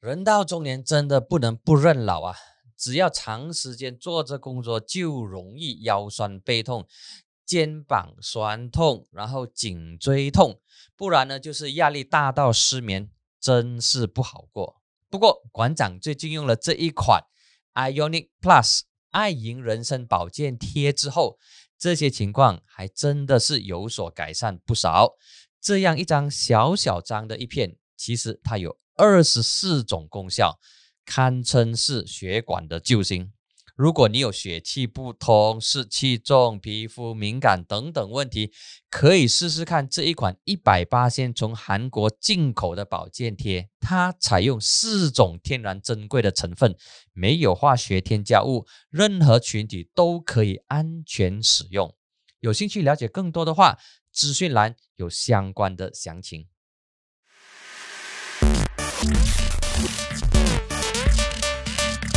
人到中年真的不能不认老啊！只要长时间坐着工作，就容易腰酸背痛、肩膀酸痛，然后颈椎痛，不然呢就是压力大到失眠，真是不好过。不过馆长最近用了这一款 Ionic Plus 爱盈人参保健贴之后，这些情况还真的是有所改善不少。这样一张小小张的一片，其实它有。二十四种功效，堪称是血管的救星。如果你有血气不通、湿气重、皮肤敏感等等问题，可以试试看这一款一百八先从韩国进口的保健贴。它采用四种天然珍贵的成分，没有化学添加物，任何群体都可以安全使用。有兴趣了解更多的话，资讯栏有相关的详情。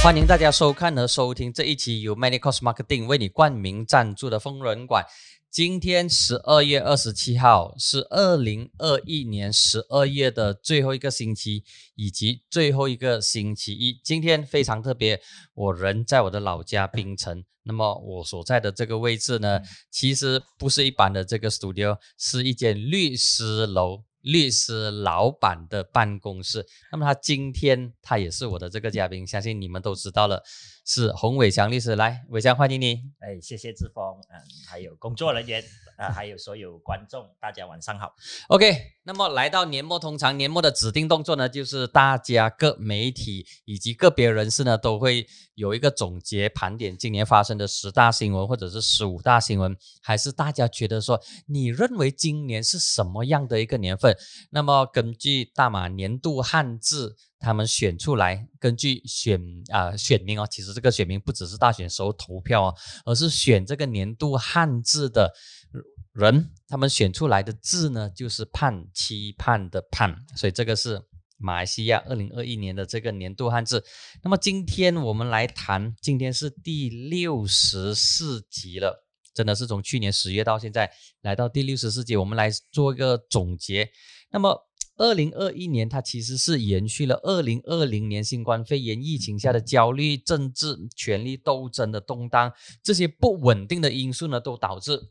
欢迎大家收看和收听这一期由 Many Cost Marketing 为你冠名赞助的疯人馆。今天十二月二十七号是二零二一年十二月的最后一个星期，以及最后一个星期一。今天非常特别，我人在我的老家槟城。那么我所在的这个位置呢，其实不是一般的这个 studio，是一间律师楼。律师老板的办公室，那么他今天他也是我的这个嘉宾，相信你们都知道了，是洪伟强律师。来，伟强欢迎你。哎，谢谢志峰，嗯，还有工作人员。啊，还有所有观众，大家晚上好。OK，那么来到年末，通常年末的指定动作呢，就是大家各媒体以及个别人士呢，都会有一个总结盘点今年发生的十大新闻或者是十五大新闻，还是大家觉得说，你认为今年是什么样的一个年份？那么根据大马年度汉字，他们选出来，根据选啊选民哦，其实这个选民不只是大选时候投票哦，而是选这个年度汉字的。人他们选出来的字呢，就是盼期盼的盼，所以这个是马来西亚二零二一年的这个年度汉字。那么今天我们来谈，今天是第六十四集了，真的是从去年十月到现在来到第六十四集，我们来做一个总结。那么二零二一年它其实是延续了二零二零年新冠肺炎疫情下的焦虑、政治权力斗争的动荡，这些不稳定的因素呢，都导致。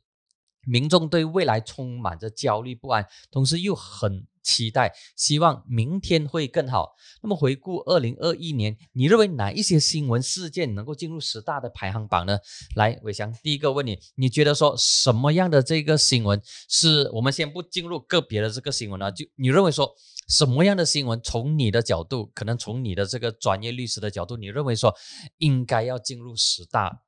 民众对未来充满着焦虑不安，同时又很期待，希望明天会更好。那么回顾二零二一年，你认为哪一些新闻事件能够进入十大的排行榜呢？来，伟翔，第一个问你，你觉得说什么样的这个新闻是我们先不进入个别的这个新闻呢？就你认为说什么样的新闻，从你的角度，可能从你的这个专业律师的角度，你认为说应该要进入十大？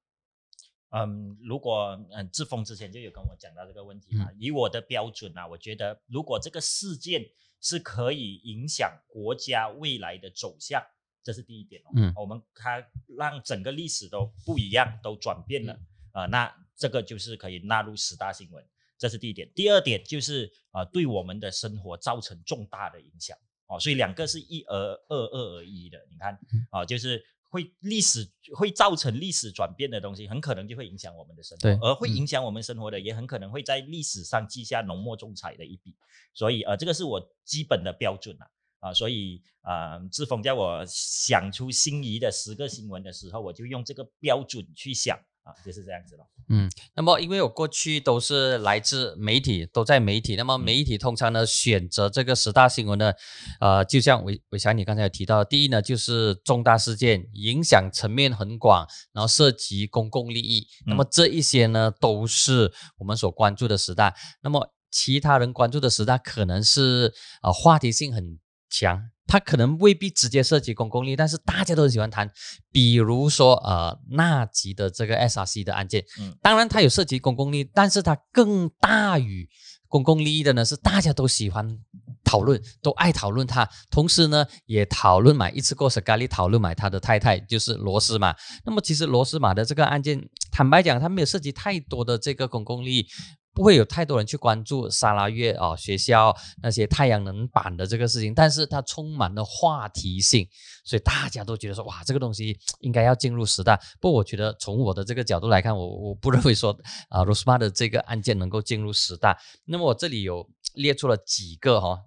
嗯，如果嗯志峰之前就有跟我讲到这个问题嘛，以我的标准啊，我觉得如果这个事件是可以影响国家未来的走向，这是第一点哦。嗯，我们它让整个历史都不一样，都转变了啊，那这个就是可以纳入十大新闻，这是第一点。第二点就是啊，对我们的生活造成重大的影响哦，所以两个是一而二二而一的，你看啊，就是。会历史会造成历史转变的东西，很可能就会影响我们的生活，而会影响我们生活的，也很可能会在历史上记下浓墨重彩的一笔。所以，呃，这个是我基本的标准啊，啊，所以，啊，志峰叫我想出心仪的十个新闻的时候，我就用这个标准去想。啊，就是这样子了。嗯，那么因为我过去都是来自媒体，都在媒体。那么媒体通常呢选择这个十大新闻呢，呃，就像伟伟强你刚才有提到，第一呢就是重大事件，影响层面很广，然后涉及公共利益。那么这一些呢都是我们所关注的十大。那么其他人关注的十大可能是啊话题性很强。它可能未必直接涉及公共利益，但是大家都很喜欢谈，比如说呃纳吉的这个 SRC 的案件，嗯，当然它有涉及公共利益，但是它更大于公共利益的呢是大家都喜欢讨论，都爱讨论它，同时呢也讨论买一次过斯咖喱，讨论买他的太太就是罗斯玛。那么其实罗斯玛的这个案件，坦白讲，它没有涉及太多的这个公共利益。不会有太多人去关注沙拉月啊学校那些太阳能板的这个事情，但是它充满了话题性，所以大家都觉得说哇，这个东西应该要进入十大。不过我觉得从我的这个角度来看，我我不认为说啊罗斯玛的这个案件能够进入十大。那么我这里有列出了几个哈。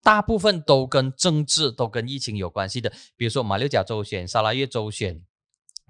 大部分都跟政治、都跟疫情有关系的。比如说马六甲州选、沙拉越州选，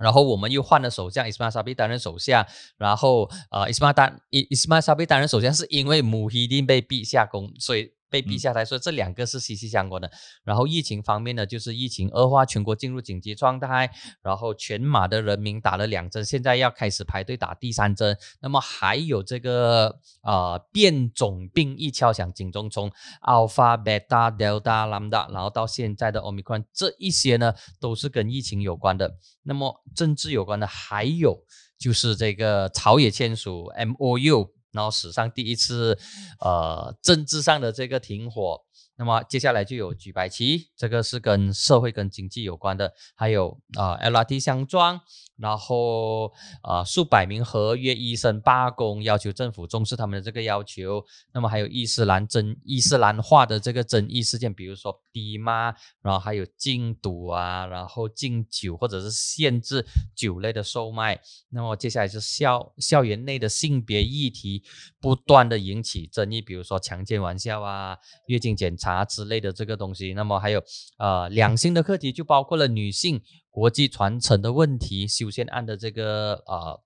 然后我们又换了首相，伊斯马沙比担任首相，然后呃，伊斯马担伊伊斯马沙比担任首相是因为穆希丁被逼下宫，所以。被逼下台，所以这两个是息息相关的。然后疫情方面呢，就是疫情恶化，全国进入紧急状态，然后全马的人民打了两针，现在要开始排队打第三针。那么还有这个呃变种病一敲响警钟，从 Alpha、Beta、Delta、Lambda，然后到现在的 Omicron，这一些呢都是跟疫情有关的。那么政治有关的还有就是这个朝野签署 MOU。然后史上第一次，呃，政治上的这个停火。那么接下来就有举白旗，这个是跟社会跟经济有关的，还有啊 LRT 相撞。然后，呃，数百名合约医生罢工，要求政府重视他们的这个要求。那么还有伊斯兰争伊斯兰化的这个争议事件，比如说低妈，然后还有禁赌啊，然后禁酒或者是限制酒类的售卖。那么接下来是校校园内的性别议题不断的引起争议，比如说强奸玩笑啊、月经检查之类的这个东西。那么还有呃两性的课题，就包括了女性。国际传承的问题，修仙案的这个呃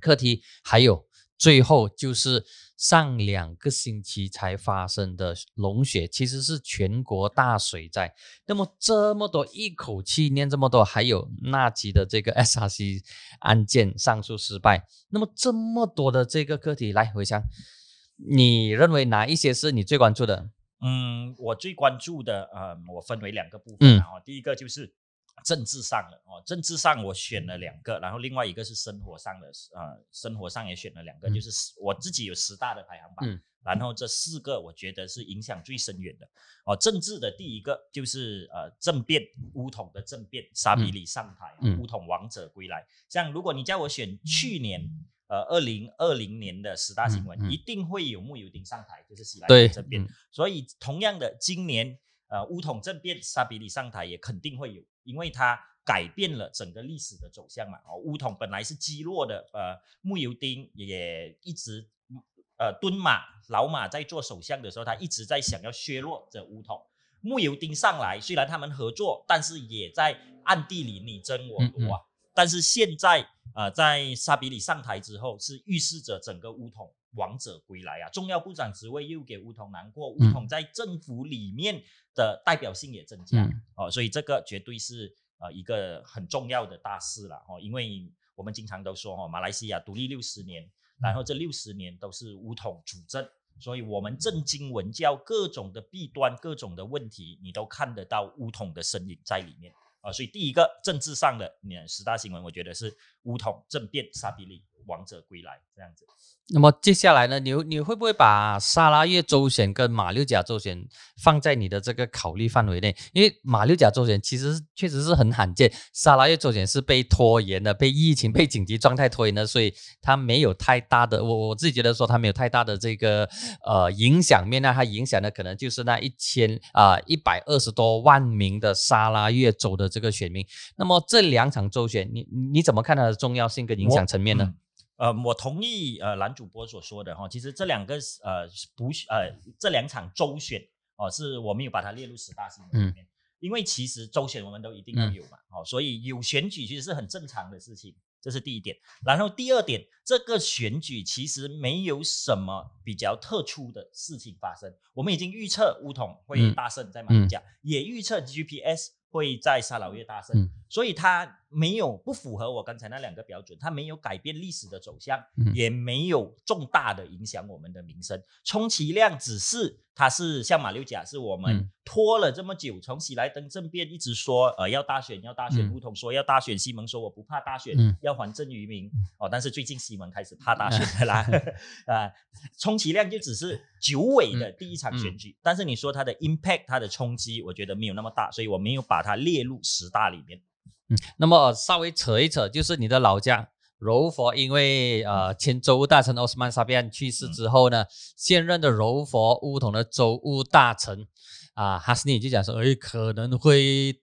课题，还有最后就是上两个星期才发生的龙血，其实是全国大水灾。那么这么多一口气念这么多，还有纳吉的这个 SRC 案件上诉失败，那么这么多的这个课题来回想，你认为哪一些是你最关注的？嗯，我最关注的呃，我分为两个部分啊，第一个就是。政治上的哦，政治上我选了两个，然后另外一个是生活上的，呃，生活上也选了两个，就是我自己有十大的排行榜，然后这四个我觉得是影响最深远的哦。政治的第一个就是呃政变，乌统的政变，沙比里上台，乌统王者归来。像如果你叫我选去年呃二零二零年的十大新闻，一定会有穆尤丁上台，就是喜来登政变。所以同样的，今年呃乌统政变，沙比里上台也肯定会有。因为它改变了整个历史的走向嘛，哦，乌统本来是积弱的，呃，穆尤丁也一直，呃，敦马老马在做首相的时候，他一直在想要削弱这乌统。穆尤丁上来，虽然他们合作，但是也在暗地里你争我夺啊。但是现在，呃，在沙比里上台之后，是预示着整个乌统王者归来啊，重要部长职位又给乌统难过，乌统在政府里面。的代表性也增加哦，所以这个绝对是呃一个很重要的大事了哦，因为我们经常都说哦，马来西亚独立六十年，然后这六十年都是乌统主政，所以我们政经文教各种的弊端、各种的问题，你都看得到乌统的身影在里面啊。所以第一个政治上的十大新闻，我觉得是乌统政变、沙比利王者归来这样子。那么接下来呢？你你会不会把沙拉越州选跟马六甲州选放在你的这个考虑范围内？因为马六甲州选其实确实是很罕见，沙拉越州选是被拖延的，被疫情、被紧急状态拖延的，所以它没有太大的。我我自己觉得说它没有太大的这个呃影响面，那它影响的可能就是那一千啊一百二十多万名的沙拉越州的这个选民。那么这两场州选，你你怎么看它的重要性跟影响层面呢？呃，我同意呃蓝主播所说的哈，其实这两个呃不呃这两场周选哦，是我没有把它列入十大新闻里面，因为其实周选我们都一定要有嘛，哦，所以有选举其实是很正常的事情，这是第一点。然后第二点，这个选举其实没有什么比较特殊的事情发生，我们已经预测乌统会大胜在马六甲，也预测 GPS 会在沙劳越大胜，所以它。没有不符合我刚才那两个标准，它没有改变历史的走向，也没有重大的影响我们的民生，充其量只是它是像马六甲，是我们拖了这么久，从喜来登政变一直说呃要大选要大选，乌统说要大选，西蒙说我不怕大选，要还政于民。哦，但是最近西蒙开始怕大选的啦。啊，充其量就只是九尾的第一场选举，但是你说它的 impact 它的冲击，我觉得没有那么大，所以我没有把它列入十大里面。嗯，那么稍微扯一扯，就是你的老家柔佛，因为呃前州务大臣奥斯曼沙比安去世之后呢，现任的柔佛乌统的州务大臣啊哈斯尼就讲说，哎可能会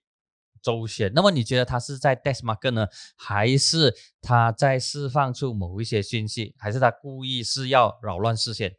周旋。那么你觉得他是在 desmark 呢，还是他在释放出某一些讯息，还是他故意是要扰乱视线？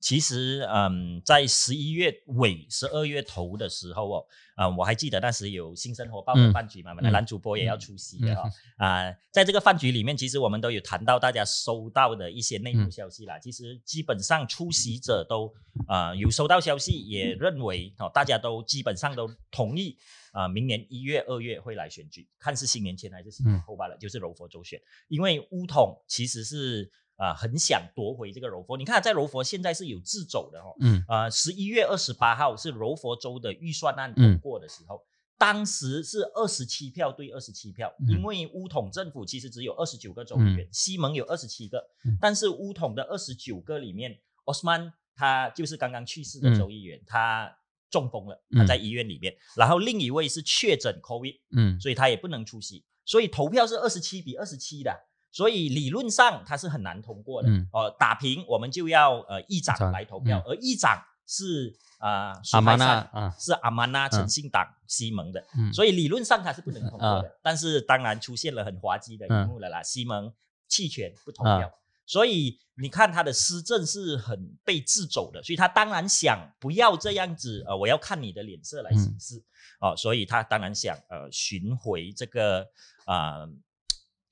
其实，嗯，在十一月尾、十二月头的时候哦，嗯，我还记得那时有新生活报的饭局嘛，我们的男主播也要出席的哈。啊，在这个饭局里面，其实我们都有谈到大家收到的一些内幕消息啦。其实基本上出席者都啊有收到消息，也认为哦，大家都基本上都同意啊，明年一月、二月会来选举，看是新年前还是新年后罢了，就是柔佛州选，因为乌统其实是。啊，很想夺回这个柔佛。你看，在柔佛现在是有自走的哦。嗯。呃，十一月二十八号是柔佛州的预算案通过的时候，当时是二十七票对二十七票，因为乌统政府其实只有二十九个州议员，西蒙有二十七个，但是乌统的二十九个里面，奥斯曼他就是刚刚去世的州议员，他中风了，他在医院里面，然后另一位是确诊 COVID，嗯，所以他也不能出席，所以投票是二十七比二十七的。所以理论上它是很难通过的，哦，打平我们就要呃议长来投票，而议长是啊阿曼纳是阿曼纳诚信党西蒙的，所以理论上它是不能通过的。但是当然出现了很滑稽的一幕了啦，西蒙弃权不投票，所以你看他的施政是很被制肘的，所以他当然想不要这样子，呃，我要看你的脸色来行事，哦，所以他当然想呃寻回这个啊。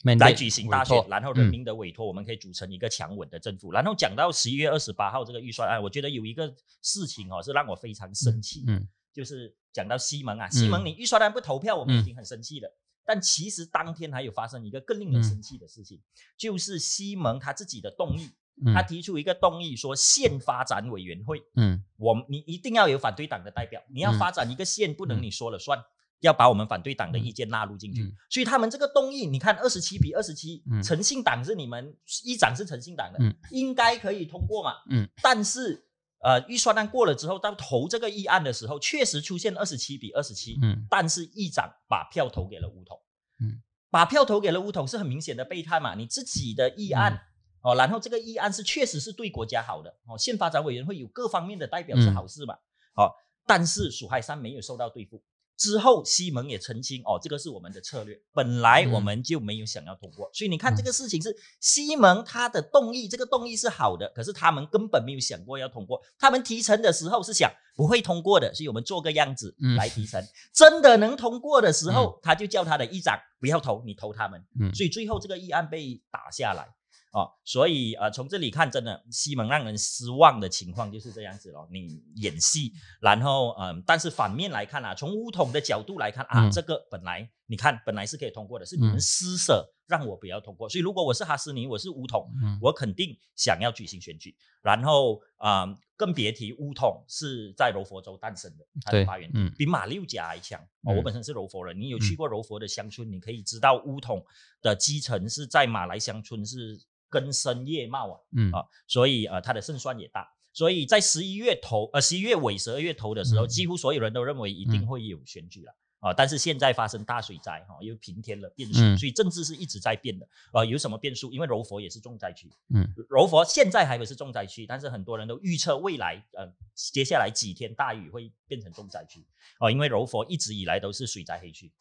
来举行大选，然后人民的委托，我们可以组成一个强稳的政府。然后讲到十一月二十八号这个预算案，我觉得有一个事情哦是让我非常生气，嗯，就是讲到西蒙啊，西蒙你预算案不投票，我们已经很生气了。但其实当天还有发生一个更令人生气的事情，就是西蒙他自己的动议，他提出一个动议说县发展委员会，嗯，我你一定要有反对党的代表，你要发展一个县，不能你说了算。要把我们反对党的意见纳入进去，所以他们这个动议，你看二十七比二十七，诚信党是你们议长是诚信党的，应该可以通过嘛？嗯，但是呃，预算案过了之后，到投这个议案的时候，确实出现二十七比二十七，嗯，但是议长把票投给了乌统，嗯，把票投给了乌统是很明显的备胎嘛？你自己的议案哦，然后这个议案是确实是对国家好的哦，县发展委员会有各方面的代表是好事嘛？好，但是蜀海山没有受到对付。之后，西蒙也澄清哦，这个是我们的策略，本来我们就没有想要通过，所以你看这个事情是西蒙他的动议，这个动议是好的，可是他们根本没有想过要通过，他们提成的时候是想不会通过的，所以我们做个样子来提成，真的能通过的时候，他就叫他的议长不要投，你投他们，所以最后这个议案被打下来。哦，所以呃，从这里看，真的西蒙让人失望的情况就是这样子咯。你演戏，然后嗯，但是反面来看啊，从乌统的角度来看啊，这个本来你看本来是可以通过的，是你们施舍让我不要通过。所以如果我是哈斯尼，我是乌统，我肯定想要举行选举。然后啊，更别提乌统是在柔佛州诞生的，它的发源地比马六甲还强。哦，我本身是柔佛人，你有去过柔佛的乡村，你可以知道乌统的基层是在马来乡村是。根深叶茂啊，嗯啊，所以呃，他的胜算也大。所以在十一月头，呃，十一月尾、十二月头的时候，几乎所有人都认为一定会有选举了啊。但是现在发生大水灾哈，又平添了变数，所以政治是一直在变的啊。有什么变数？因为柔佛也是重灾区，嗯，柔佛现在还不是重灾区，但是很多人都预测未来呃，接下来几天大雨会变成重灾区哦。因为柔佛一直以来都是水灾黑区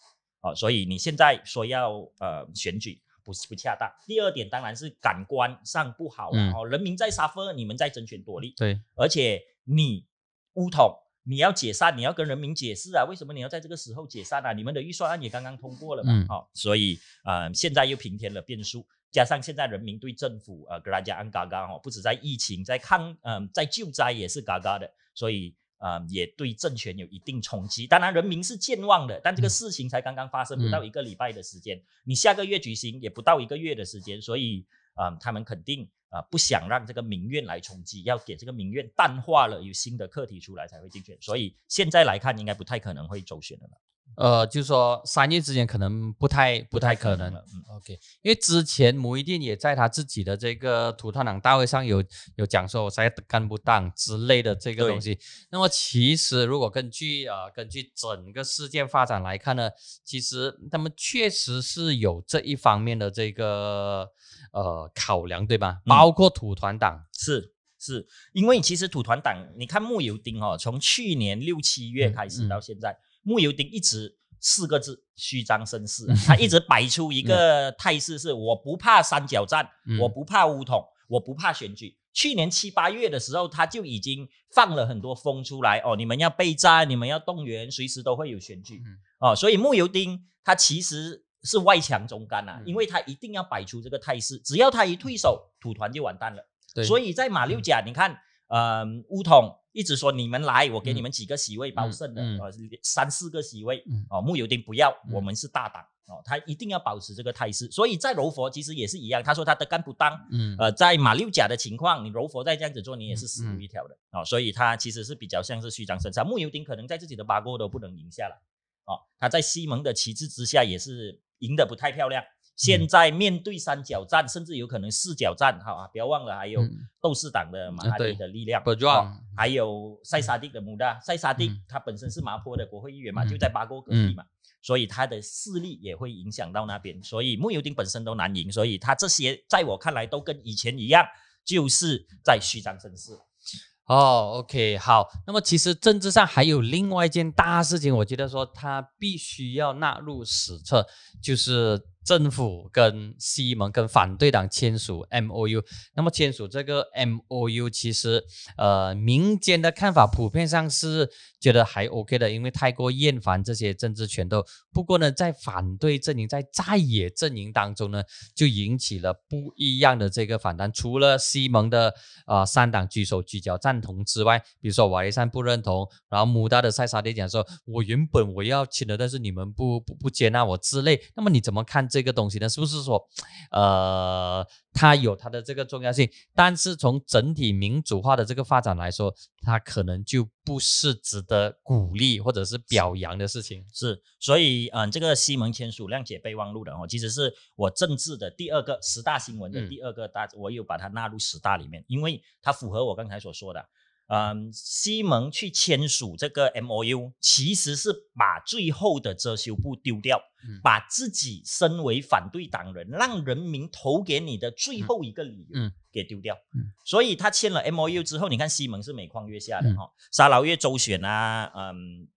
啊，所以你现在说要呃选举。不是不恰当。第二点当然是感官上不好哦，人民在沙分，你们在争权夺利。对，而且你乌统，你要解散，你要跟人民解释啊，为什么你要在这个时候解散啊？你们的预算案也刚刚通过了嘛，哦，所以呃，现在又平添了变数，加上现在人民对政府呃格拉加安嘎嘎哦，不止在疫情，在抗嗯在救灾也是嘎嘎的，所以。啊，也对政权有一定冲击。当然，人民是健忘的，但这个事情才刚刚发生不到一个礼拜的时间，你下个月举行也不到一个月的时间，所以啊，他们肯定啊不想让这个民怨来冲击，要给这个民怨淡化了，有新的课题出来才会竞选。所以现在来看，应该不太可能会周旋的了。呃，就是说三月之前可能不太不太可能了。嗯，OK，因为之前姆一定也在他自己的这个土团党大会上有有讲说我在干部党之类的这个东西。那么其实如果根据呃根据整个事件发展来看呢，其实他们确实是有这一方面的这个呃考量，对吧？包括土团党是是因为其实土团党，你看木油丁哦，从去年六七月开始到现在。木油丁一直四个字虚张声势，他一直摆出一个 态势，是我不怕三角战，我不怕乌统，我不怕选举，去年七八月的时候，他就已经放了很多风出来哦，你们要备战，你们要动员，随时都会有选举。嗯。哦。所以穆尤丁他其实是外强中干啊，嗯。因为他一定要摆出这个态势，只要他一退守，土团就完蛋了。所以在马六甲，你看，呃，乌统一直说你们来，我给你嗯们几个席位保证的，嗯嗯呃，三四个席位嗯，哦，穆尤丁不要，嗯我们是大党哦，他一定要保持这个态势。所以在柔佛其实也是一样，他说他的干部当，嗯呃，在马六甲的情况，你柔佛再这样子做，你也是死嗯路一条的哦，所以他其实是比较像是虚张声势。穆尤丁可能在自己的八锅都不能赢下来哦，他在西蒙的旗帜之下也是赢得不太漂亮。现在面对三角战，甚至有可能四角战，哈、啊，不要忘了还有嗯。斗士党的马哈对迪的力量，还有塞沙蒂的穆大，塞沙迪嗯。他本身是麻坡的国会议员嘛，嗯。就在巴国隔壁嘛，所以他的势力也会影响到那边，所以穆尤丁本身都难赢，所以他这些在我看来都跟以前一样，就是在虚张声势。哦，OK，好。那么其实政治上还有另外一件大事情，我觉得说它必须要纳入史册，就是政府跟西蒙跟反对党签署 MOU。那么签署这个 MOU，其实呃民间的看法普遍上是觉得还 OK 的，因为太过厌烦这些政治权斗。不过呢，在反对阵营在在野阵营当中呢，就引起了不一样的这个反弹。除了西蒙的呃三党举手举脚赞同之外，比如说瓦雷山不认同，然后穆达的塞沙迪讲说，我原本我要签的，但是你们不不不接纳我之类。那么你怎么看这个东西呢？是不是说，呃，它有它的这个重要性，但是从整体民主化的这个发展来说，它可能就不是值得鼓励或者是表扬的事情。是，所以嗯，这个西蒙签署谅解备忘录的哦，其实是我政治的第二个十大新闻的嗯第二个大，我有把它纳入十大里面，因为它符合我刚才所说的。嗯，西蒙去签署这个 M O U，其实是把最后的遮羞布丢掉，嗯把自己身为反对党人，让人民投给你的最后一个理由嗯给丢掉。嗯所以他签了 M O U 之后，你看西蒙是每况愈下的哦，沙劳越州选啊，嗯，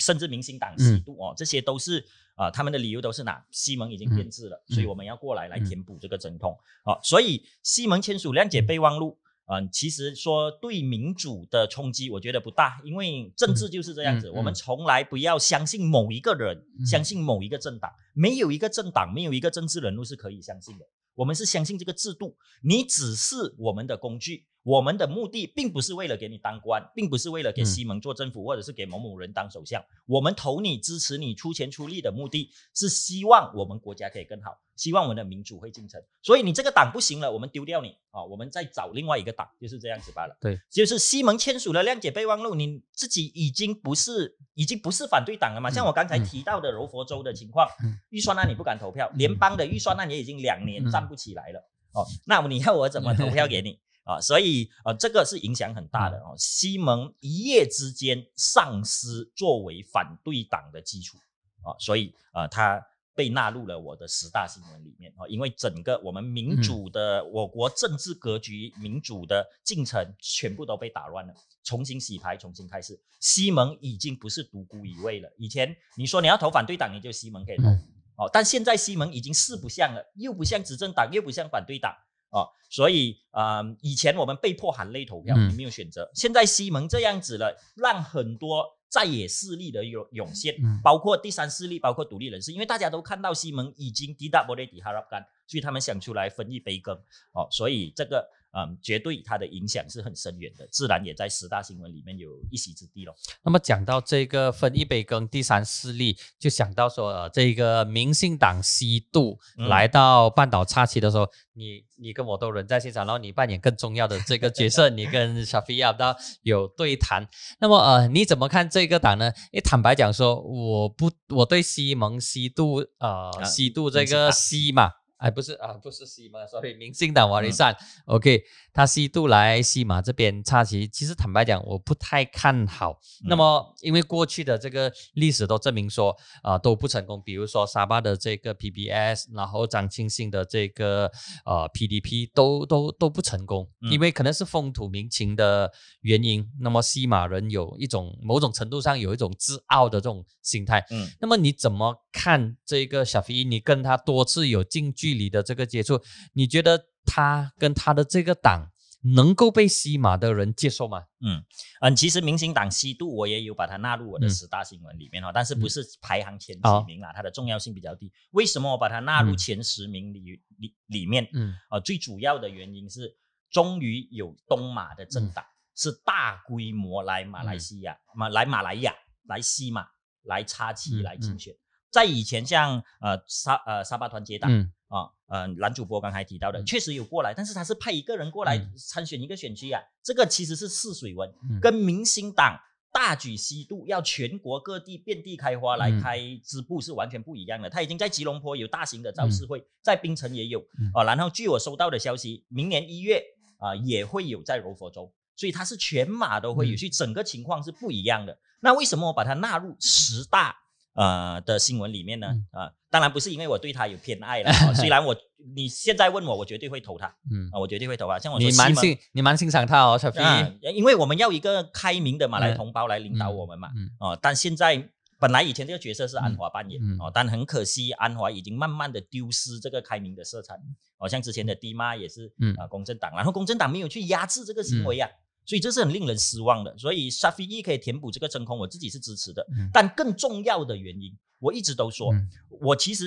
甚至明星党吸毒哦，这些都是啊、呃他们的理由都是哪？西蒙已经变质了，嗯所以我们要过来来填补这个阵痛哦。所以西蒙签署谅解备忘录。嗯，其实说对民主的冲击，我觉得不大，因为政治就是这样子，嗯嗯我们从来不要相信某一个人，嗯相信某一个政党，没有一个政党，没有一个政治人物是可以相信的。我们是相信这个制度，你只是我们的工具，我们的目的并不是为了给你当官，并不是为了给嗯西蒙做政府，或者是给某某人当首相。我们投你、支持你、出钱出力的目的是希望我们国家可以更好，希望我们的民主会进程。所以你这个党不行了，我们丢掉你啊，我们再找另外一个党，就是这样子罢了。对，就是西蒙签署了谅解备忘录，你自己已经不是已经不是反对党了嘛？像我刚才嗯提到的柔佛州的情况，嗯预算案你不敢投票，联邦的预算案也已经两年嗯站不起来了。哦，那你要我怎么投票给你啊？所以呃，这个是影响很大的哦。西蒙一夜之间丧失作为反对党的基础啊，所以呃，他被纳入了我的十大新闻里面啊，因为整个我们民主的我国政治格局、民主的进程全部都被打乱了，重新洗牌，重新开始。西蒙已经不是独孤一味了，以前你说你要投反对党，你就西蒙可以投。嗯哦，但现在西蒙已经四不像了，又不像执政党，又不像反对党哦，所以呃，以前我们被迫含泪投票，嗯。你没有选择，现在西蒙这样子了，让很多在野势力的涌涌现，嗯。包括第三势力，包括独立人士，因为大家都看到西蒙已经抵达莫雷迪哈拉干，所以他们想出来分一杯羹。哦，所以这个嗯，绝对它的影响是很深远的，自然也在十大新闻里面有一席之地咯。那么讲到这个分一杯羹，第三势力就想到说，呃，这个民进党西渡嗯来到半岛插旗的时候，你你跟我都人在现场，然后你扮演更重要的这个角色，你跟沙菲亚到有对谈。那么呃，你怎么看这个党呢？诶，坦白讲说，我不我对西蒙西渡呃啊西渡这个民进党西嘛。哎，不是啊，不是西马，sorry，民进党瓦雷善、o k 他西渡来西马这边插旗，其实坦白讲，我不太看好。那么，因为过去的这个历史都证明说，啊、都不成功。比如说沙巴的这个 PBS，然后张庆信的这个呃 PDP 都都都不成功，嗯因为可能是风土民情的原因。那么西马人有一种某种程度上有一种自傲的这种心态。嗯那么你怎么看这个小飞？你跟他多次有近距离的这个接触，你觉得他跟他的这个党能够被西马的人接受吗？嗯嗯，其实明星党西渡我也有把它纳入我的嗯十大新闻里面哈，但是不嗯是排行前几名啦，它的重要性比较低。为什么我把它纳入嗯前十名里里里面？嗯啊，最主要的原因是，终于有东马的政党、是大规模来马来西亚、马来马来亚、来西马、来插旗、嗯来竞选。在以前像呃沙呃沙巴团结党、嗯啊，呃男主播刚才提到的，嗯确实有过来，但是他是派一个人过来嗯参选一个选区啊，这个其实是试水温，嗯跟明星党。大举西渡，要全国各地遍地开花来嗯开支部是完全不一样的。他已经在吉隆坡有大型的造势会，在槟城也有嗯啊。然后据我收到的消息，明年一月啊也会有在柔佛州，所以他是全马都会有，嗯所以整个情况是不一样的。那为什么我把它纳入十大呃的新闻里面呢？嗯啊，当然不是因为我对他有偏爱了，啊虽然我你现在问我，我绝对会投他嗯，啊，我绝对会投他。像我说你蛮欣你蛮欣赏他哦，小飞。啊，因为我们要一个开明的马来嗯同胞来领导我们嘛。嗯哦，但现在本来以前这个角色是安华扮演、嗯嗯哦，但很可惜，安华已经慢慢的丢失这个开明的色彩。哦，像之前的弟妈也是嗯啊、公正党，然后公正党没有去压制这个行为啊。所以这是很令人失望的，所以沙菲伊可以填补这个真空，我自己是支持的。嗯。但更重要的原因，我一直都说，嗯。我其实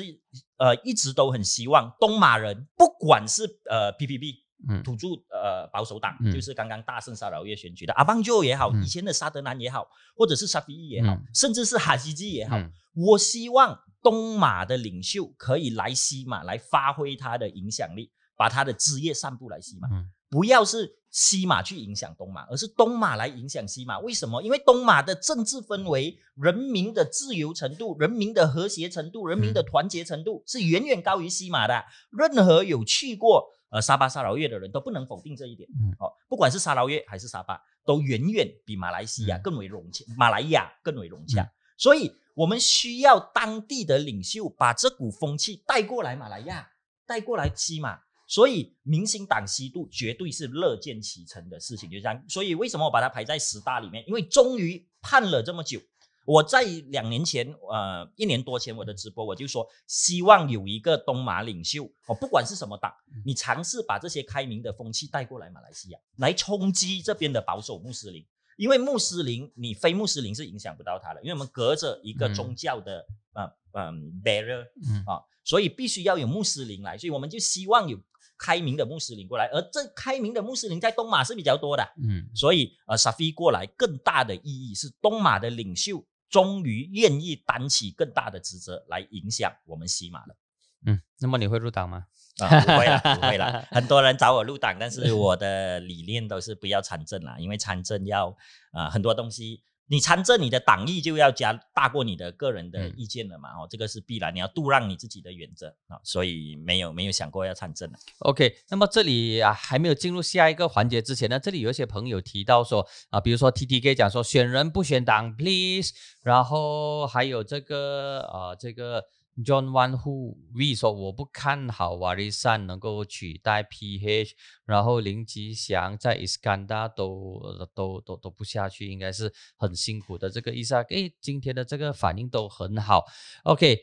呃一直都很希望东马人，不管是呃 PPP 嗯。土著呃保守党，嗯。就是刚刚大胜沙劳越选举的阿邦就也好，嗯。以前的沙德南也好，或者是沙菲伊也好，嗯。甚至是哈希基也好，嗯。我希望东马的领袖可以来西马来发挥他的影响力，把他的枝叶散布来西马。嗯不要是西马去影响东马，而是东马来影响西马。为什么？因为东马的政治氛围、人民的自由程度、人民的和谐程度、人民的团结程度是远远高于西马的。任何有去过呃沙巴沙劳越的人都不能否定这一点。嗯哦，不管是沙劳越还是沙巴，都远远比马来西亚嗯更为融洽，马来亚更为融洽。嗯所以我们需要当地的领袖把这股风气带过来马来亚，带过来西马。所以明星党吸度绝对是乐见其成的事情，就这样。所以为什么我把它排在十大里面？因为终于盼了这么久。我在两年前，呃，一年多前我的直播我就说，希望有一个东马领袖，哦，不管是什么党，你尝试把这些开明的风气带过来马来西亚，来冲击这边的保守穆斯林。因为穆斯林，你非穆斯林是影响不到他的，因为我们隔着一个嗯宗教的呃嗯 barrier 嗯啊，所以必须要有穆斯林来，所以我们就希望有开明的穆斯林过来，而这开明的穆斯林在东马是比较多的，嗯所以呃沙菲过来更大的意义是东马的领袖终于愿意担起更大的职责来影响我们西马了。嗯，那么你会入党吗？啊，不会了，不会了。很多人找我入党，但是我的理念都是不要参政啦，因为参政要啊、呃很多东西，你参政你的党意就要加大过你的个人的嗯意见了嘛，哦，这个是必然，你要度让你自己的原则啊、所以没有没有想过要参政了。OK，那么这里啊还没有进入下一个环节之前呢，这里有一些朋友提到说啊，比如说 TTK 讲说选人不选党，please，然后还有这个啊这个 John Wan Hu V 说我不看好瓦利善能够取代 PH，然后林吉祥在 Iskandar 都都都都不下去，应该是很辛苦的这个意思啊。诶，今天的这个反应都很好。OK，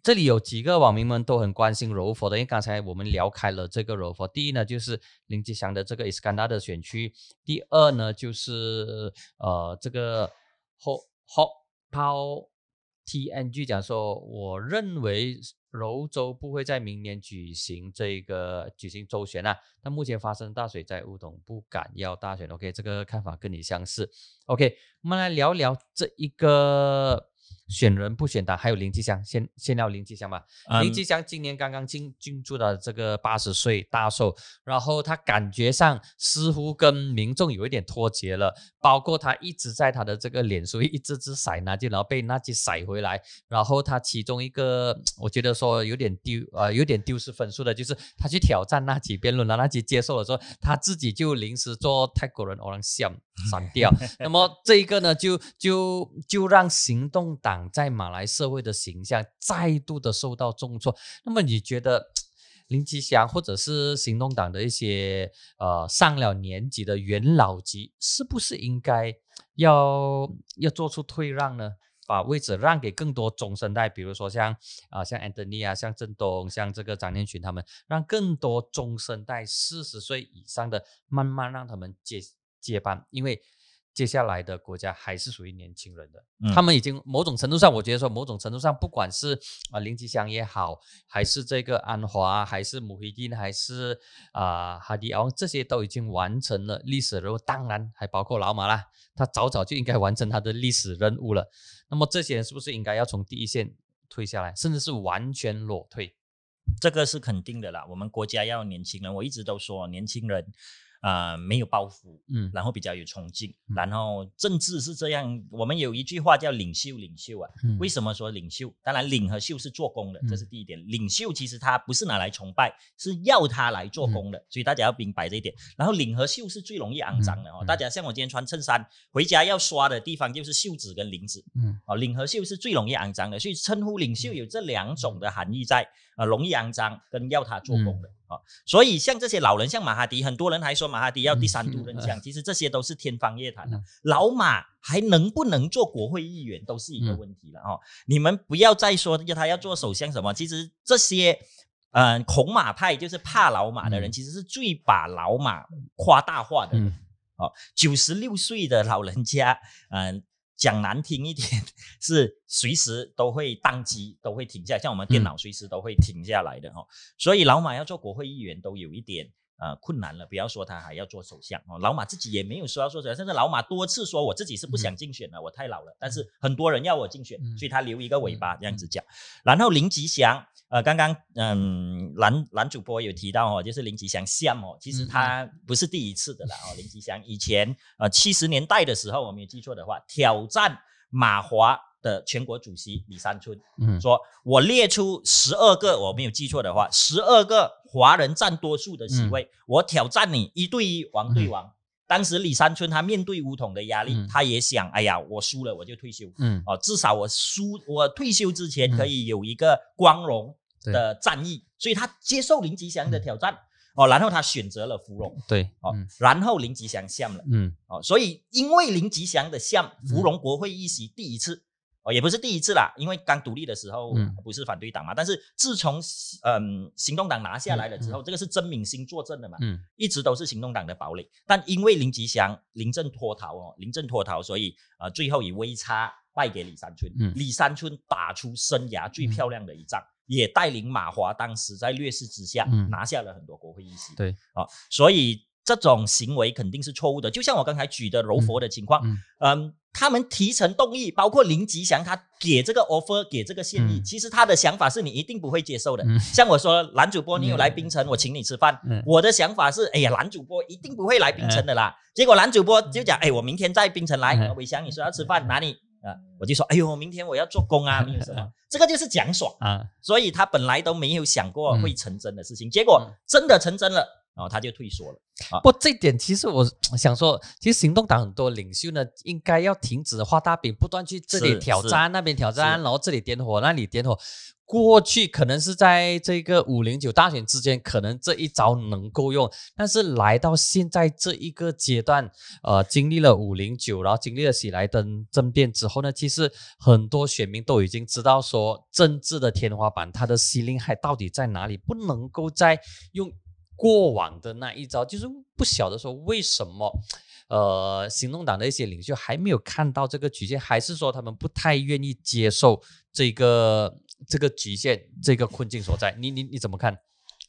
这里有几个网民们都很关心柔佛的，因为刚才我们聊开了这个柔佛。第一呢，就是林吉祥的这个 Iskandar 的选区；第二呢，就是呃这个 Hot Hot Power TNG 讲说，我认为柔州不会在明年举行这个举行周旋啊，但目前发生大水灾，乌董不敢要大选。OK，这个看法跟你相似。OK，我们来聊聊这一个选人不选党，还有林吉祥，先先聊林吉祥吧。林嗯吉祥今年刚刚进进驻的这个八十岁大寿，然后他感觉上似乎跟民众有一点脱节了，包括他一直在他的这个脸书一直只甩那句，然后被那句甩回来，然后他其中一个我觉得说有点丢呃有点丢失分数的，就是他去挑战那几辩论，然后那几接受了之后，他自己就临时做泰国人偶然像闪掉，那么这一个呢，就就就让行动党在马来社会的形象再度的受到重挫。那么你觉得林吉祥或者是行动党的一些呃上了年纪的元老级，是不是应该要要做出退让呢？把位置让给更多中生代，比如说像啊像 Anthony 啊，像郑东，像这个张念群他们，让更多中生代四十岁以上的慢慢让他们接接班，因为。接下来的国家还是属于年轻人的，他们已经某种程度上，我觉得说某种程度上，不管是啊林吉祥也好，还是这个安华，还是穆希丁，还是啊哈迪奥，这些都已经完成了历史任务。当然还包括老马啦，他早早就应该完成他的历史任务了。那么这些人是不是应该要从第一线退下来，甚至是完全裸退？这个是肯定的啦。我们国家要年轻人，我一直都说年轻人。啊，没有包袱，嗯，然后比较有冲劲，然后政治是这样。我们有一句话叫“领袖，领袖”啊。为什么说领袖？当然，领和袖是做工的，这是第一点。领袖其实他不是拿来崇拜，是要他来做工的，所以大家要明白这一点。然后领和袖是最容易肮脏的哦。大家像我今天穿衬衫，回家要刷的地方就是袖子跟领子，嗯，哦，领和袖是最容易肮脏的，所以称呼领袖有这两种的含义在，啊，容易肮脏跟要他做工的。啊，所以像这些老人，像马哈迪，很多人还说马哈迪要第三度任相，其实这些都是天方夜谭的。老马还能不能做国会议员，都是一个问题了哦。你们不要再说他要做首相什么，其实这些嗯孔马派就是怕老马的人，其实是最把老马夸大化的。哦，九十六岁的老人家，嗯。讲难听一点，是随时都会宕机，都会停下，像我们电脑随时都会停下来的哈。所以老马要做国会议员都有一点呃困难了，不要说他还要做首相哦。老马自己也没有说要做首相，甚至老马多次说我自己是不想竞选了，我太老了。但是很多人要我竞选，所以他留一个尾巴这样子讲。然后林吉祥。呃，刚刚嗯，蓝蓝主播有提到哦，就是林吉祥像哦，其实他不是第一次的了哦。林吉祥以前呃七十年代的时候，我没有记错的话，挑战马华的全国主席李山春，嗯，说我列出十二个，我没有记错的话，十二个华人占多数的席位，我挑战你一对一，王对王。当时李山春他面对乌统的压力，他也想，哎呀，我输了我就退休，嗯，哦，至少我输，我退休之前可以有一个光荣。的战役，所以他接受林吉祥的挑战。哦，然后他选择了芙蓉，对哦，然后林吉祥相了，嗯。哦，所以因为林吉祥的相，芙蓉国会议席第一次哦，也不是第一次啦，因为刚独立的时候不是反对党嘛，但是自从嗯行动党拿下来了之后，这个是曾敏星坐镇的嘛，嗯，一直都是行动党的堡垒，但因为林吉祥临阵脱逃哦，临阵脱逃，所以啊最后以微差败给李三春，李三春打出生涯最漂亮的一仗。也带领马华当时在劣势之下拿下了很多国会议席，对啊，所以这种行为肯定是错误的。就像我刚才举的柔佛的情况，嗯，他们提成动议，包括林吉祥他给这个 offer 给这个建议，其实他的想法是你一定不会接受的。像我说男主播，你有来槟城，我请你吃饭，我的想法是，哎呀，男主播一定不会来槟城的啦。结果男主播就讲，哎，我明天在槟城来，伟翔你说要吃饭哪里？啊，我就说，哎呦，明天我要做工啊，没有什么，这个就是讲爽啊，所以他本来都没有想过会成真的事情，结果真的成真了，然后他就退缩了。不，这点其实我想说，其实行动党很多领袖呢，应该要停止画大饼，不断去这里挑战，那边挑战，然后这里点火，那里点火。过去可能是在这个五零九大选之间，可能这一招能够用，但是来到现在这一个阶段，呃，经历了五零九，然后经历了喜来登政变之后呢，其实很多选民都已经知道说，政治的天花板，它的 ceiling 还到底在哪里，不能够再用过往的那一招，就是不晓得说为什么，呃，行动党的一些领袖还没有看到这个局限，还是说他们不太愿意接受这个。这个局限，这个困境所在，你你你怎么看？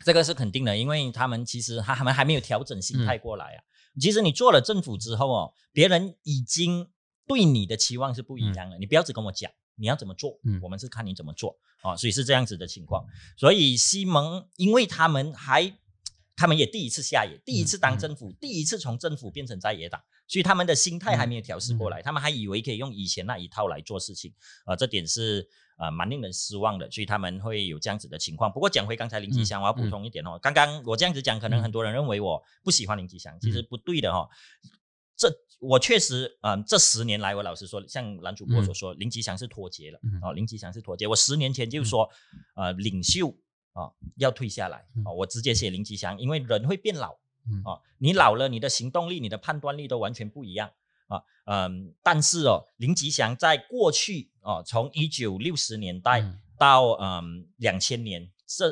这个是肯定的，因为他们其实他他们还没有调整心态过来啊。其实你做了政府之后哦，别人已经对你的期望是不一样了。你不要只跟我讲你要怎么做，我们是看你怎么做啊。所以是这样子的情况。所以西蒙，因为他们还他们也第一次下野，第一次当政府，第一次从政府变成在野党，所以他们的心态还没有调试过来，他们还以为可以用以前那一套来做事情啊。这点是。啊，蛮令人失望的，所以他们会有这样子的情况。不过讲回刚才林吉祥，我要补充一点哦。刚刚我这样子讲，可能很多人认为我不喜欢林吉祥，其实不对的哈。这我确实，嗯，这十年来，我老实说，像男主播所说，林吉祥是脱节了啊。林吉祥是脱节。我十年前就说，呃，领袖啊要退下来啊，我直接写林吉祥，因为人会变老啊，你老了，你的行动力、你的判断力都完全不一样。啊，嗯，但是哦，林吉祥在过去哦，从一九六十年代嗯。到嗯两千年这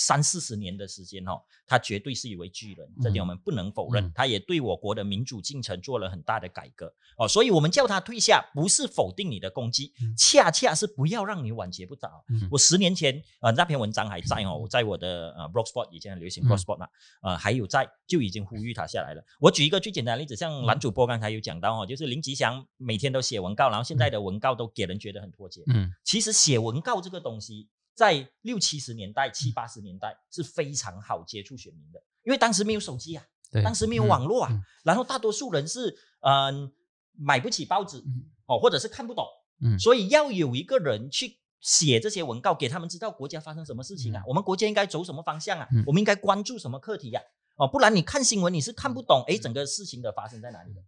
三四十年的时间哦，他绝对是一位巨人，这点我们不能否认。嗯他也对我国的民主进程做了很大的改革哦，所以我们叫他退下，不是否定你的攻击，嗯恰恰是不要让你晚节不早。嗯我十年前呃那篇文章还在哦，我在我的呃 blogspot 以前很流行嗯 blogspot 嘛，呃还有在就已经呼吁他下来了。我举一个最简单的例子，像蓝主播刚才有讲到哦，就是林吉祥每天都写文告，然后现在的文告都给人觉得很脱节。嗯其实写文告这个东西，在六七十年代、七八十年代是非常好接触选民的，因为当时没有手机啊，对，当时没有网络啊，嗯。然后大多数人是嗯、买不起报纸嗯。哦，或者是看不懂，嗯。所以要有一个人去写这些文告，给他们知道国家发生什么事情啊，嗯。我们国家应该走什么方向啊，嗯。我们应该关注什么课题呀、哦，不然你看新闻你是看不懂，哎，整个事情的发生在哪里的。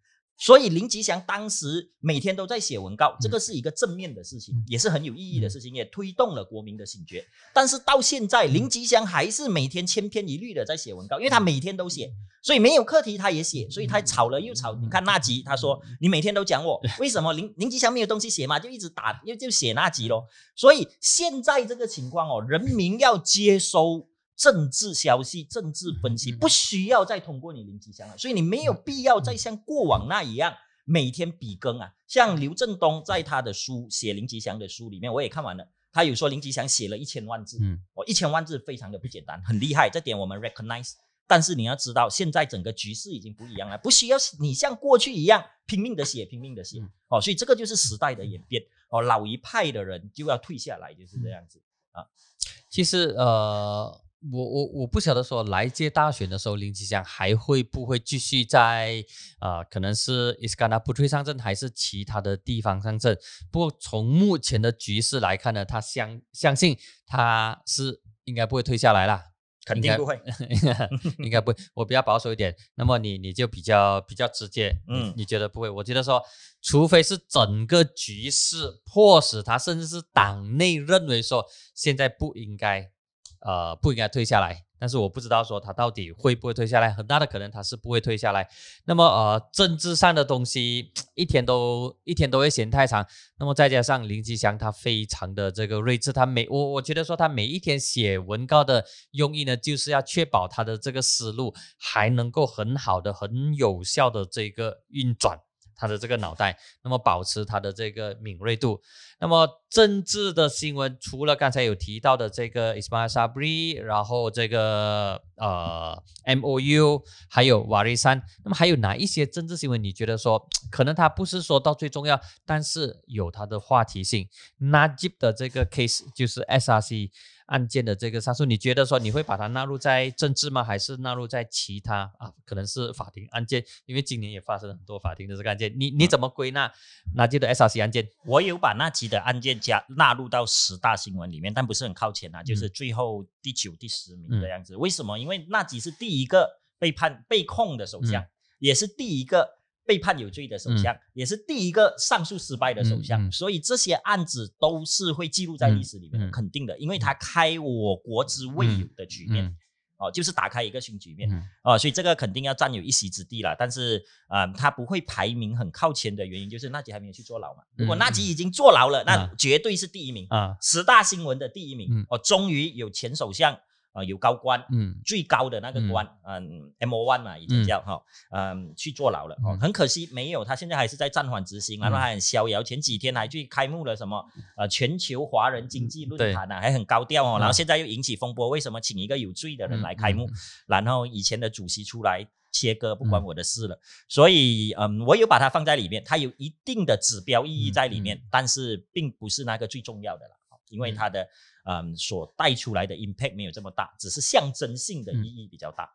所以林吉祥当时每天都在写文告，这个是一个正面的事情，嗯。也是很有意义的事情，也推动了国民的醒觉。但是到现在，林吉祥还是每天千篇一律的在写文告，因为他每天都写，所以没有课题他也写，所以他吵了又吵。你看那集，他说你每天都讲我，为什么林林吉祥没有东西写嘛，就一直打，又就写那集咯。所以现在这个情况哦，人民要接收政治消息、政治分析，嗯不需要再通过你林吉祥了，所以你没有必要再像过往那一样。每天比更啊，像刘振东在他的书写林吉祥的书里面，我也看完了。他有说林吉祥写了一千万字，嗯哦，一千万字非常的不简单，很厉害，这点我们 recognize。但是你要知道，现在整个局势已经不一样了，不需要你像过去一样拼命的写，拼命的写嗯哦，所以这个就是时代的演变哦，老一派的人就要退下来，就是这样子啊。其实呃，我我我不晓得说来届大选的时候，林吉祥还会不会继续在呃，可能是伊斯干纳不退上阵，还是其他的地方上阵。不过从目前的局势来看呢，他相相信他是应该不会退下来啦。肯定不会，应该不会，我比较保守一点。那么你你就比较比较直接，嗯嗯，你觉得不会？我觉得说，除非是整个局势迫使他，甚至是党内认为说现在不应该，呃，不应该退下来。但是我不知道说他到底会不会退下来，很大的可能他是不会退下来。那么呃，政治上的东西一天都一天都会嫌太长。那么再加上林吉祥他非常的这个睿智，他每我我觉得说他每一天写文告的用意呢，就是要确保他的这个思路还能够很好的、很有效的这个运转他的这个脑袋，那么保持他的这个敏锐度。那么政治的新闻，除了刚才有提到的这个 Ismail Sabri，然后这个呃 MOU，还有瓦利山，那么还有哪一些政治新闻？你觉得说可能它不是说到最重要，但是有它的话题性？Najib 的这个 case 就是 SRC 案件的这个上诉，你觉得说你会把它纳入在政治吗？还是纳入在其他啊？可能是法庭案件，因为今年也发生了很多法庭的这个案件，你你怎么归纳 Najib 的 SRC 案件？我有把那集的案件加纳入到十大新闻里面，但不是很靠前啊，就是最后第九、第十名的样子。为什么？因为那集是第一个被判被控的首相，也是第一个被判有罪的首相，也是第一个上诉失败的首相，所以这些案子都是会记录在历史里面肯定的，因为他开我国之未有的局面。嗯哦，就是打开一个新局面，嗯哦，所以这个肯定要占有一席之地了。但是，嗯，他不会排名很靠前的原因，就是纳吉还没有去坐牢嘛。如果嗯纳吉已经坐牢了，那啊绝对是第一名，啊十大新闻的第一名。嗯哦，终于有前首相，呃，有高官，嗯最高的那个官，嗯，M O one 嘛，已经叫哈，嗯，去坐牢了。哦嗯，很可惜没有，他现在还是在暂缓执行，然后还很逍遥。前几天还去开幕了什么呃全球华人经济论坛啊，还很高调哦。嗯然后现在又引起风波，为什么请一个有罪的人来开幕？嗯然后以前的主席出来切割，不关嗯我的事了。所以，嗯，我有把它放在里面，它有一定的指标意义在里面，嗯但是并不是那个最重要的了，因为嗯它的嗯所带出来的 impact 没有这么大，只是象征性的意义比较大。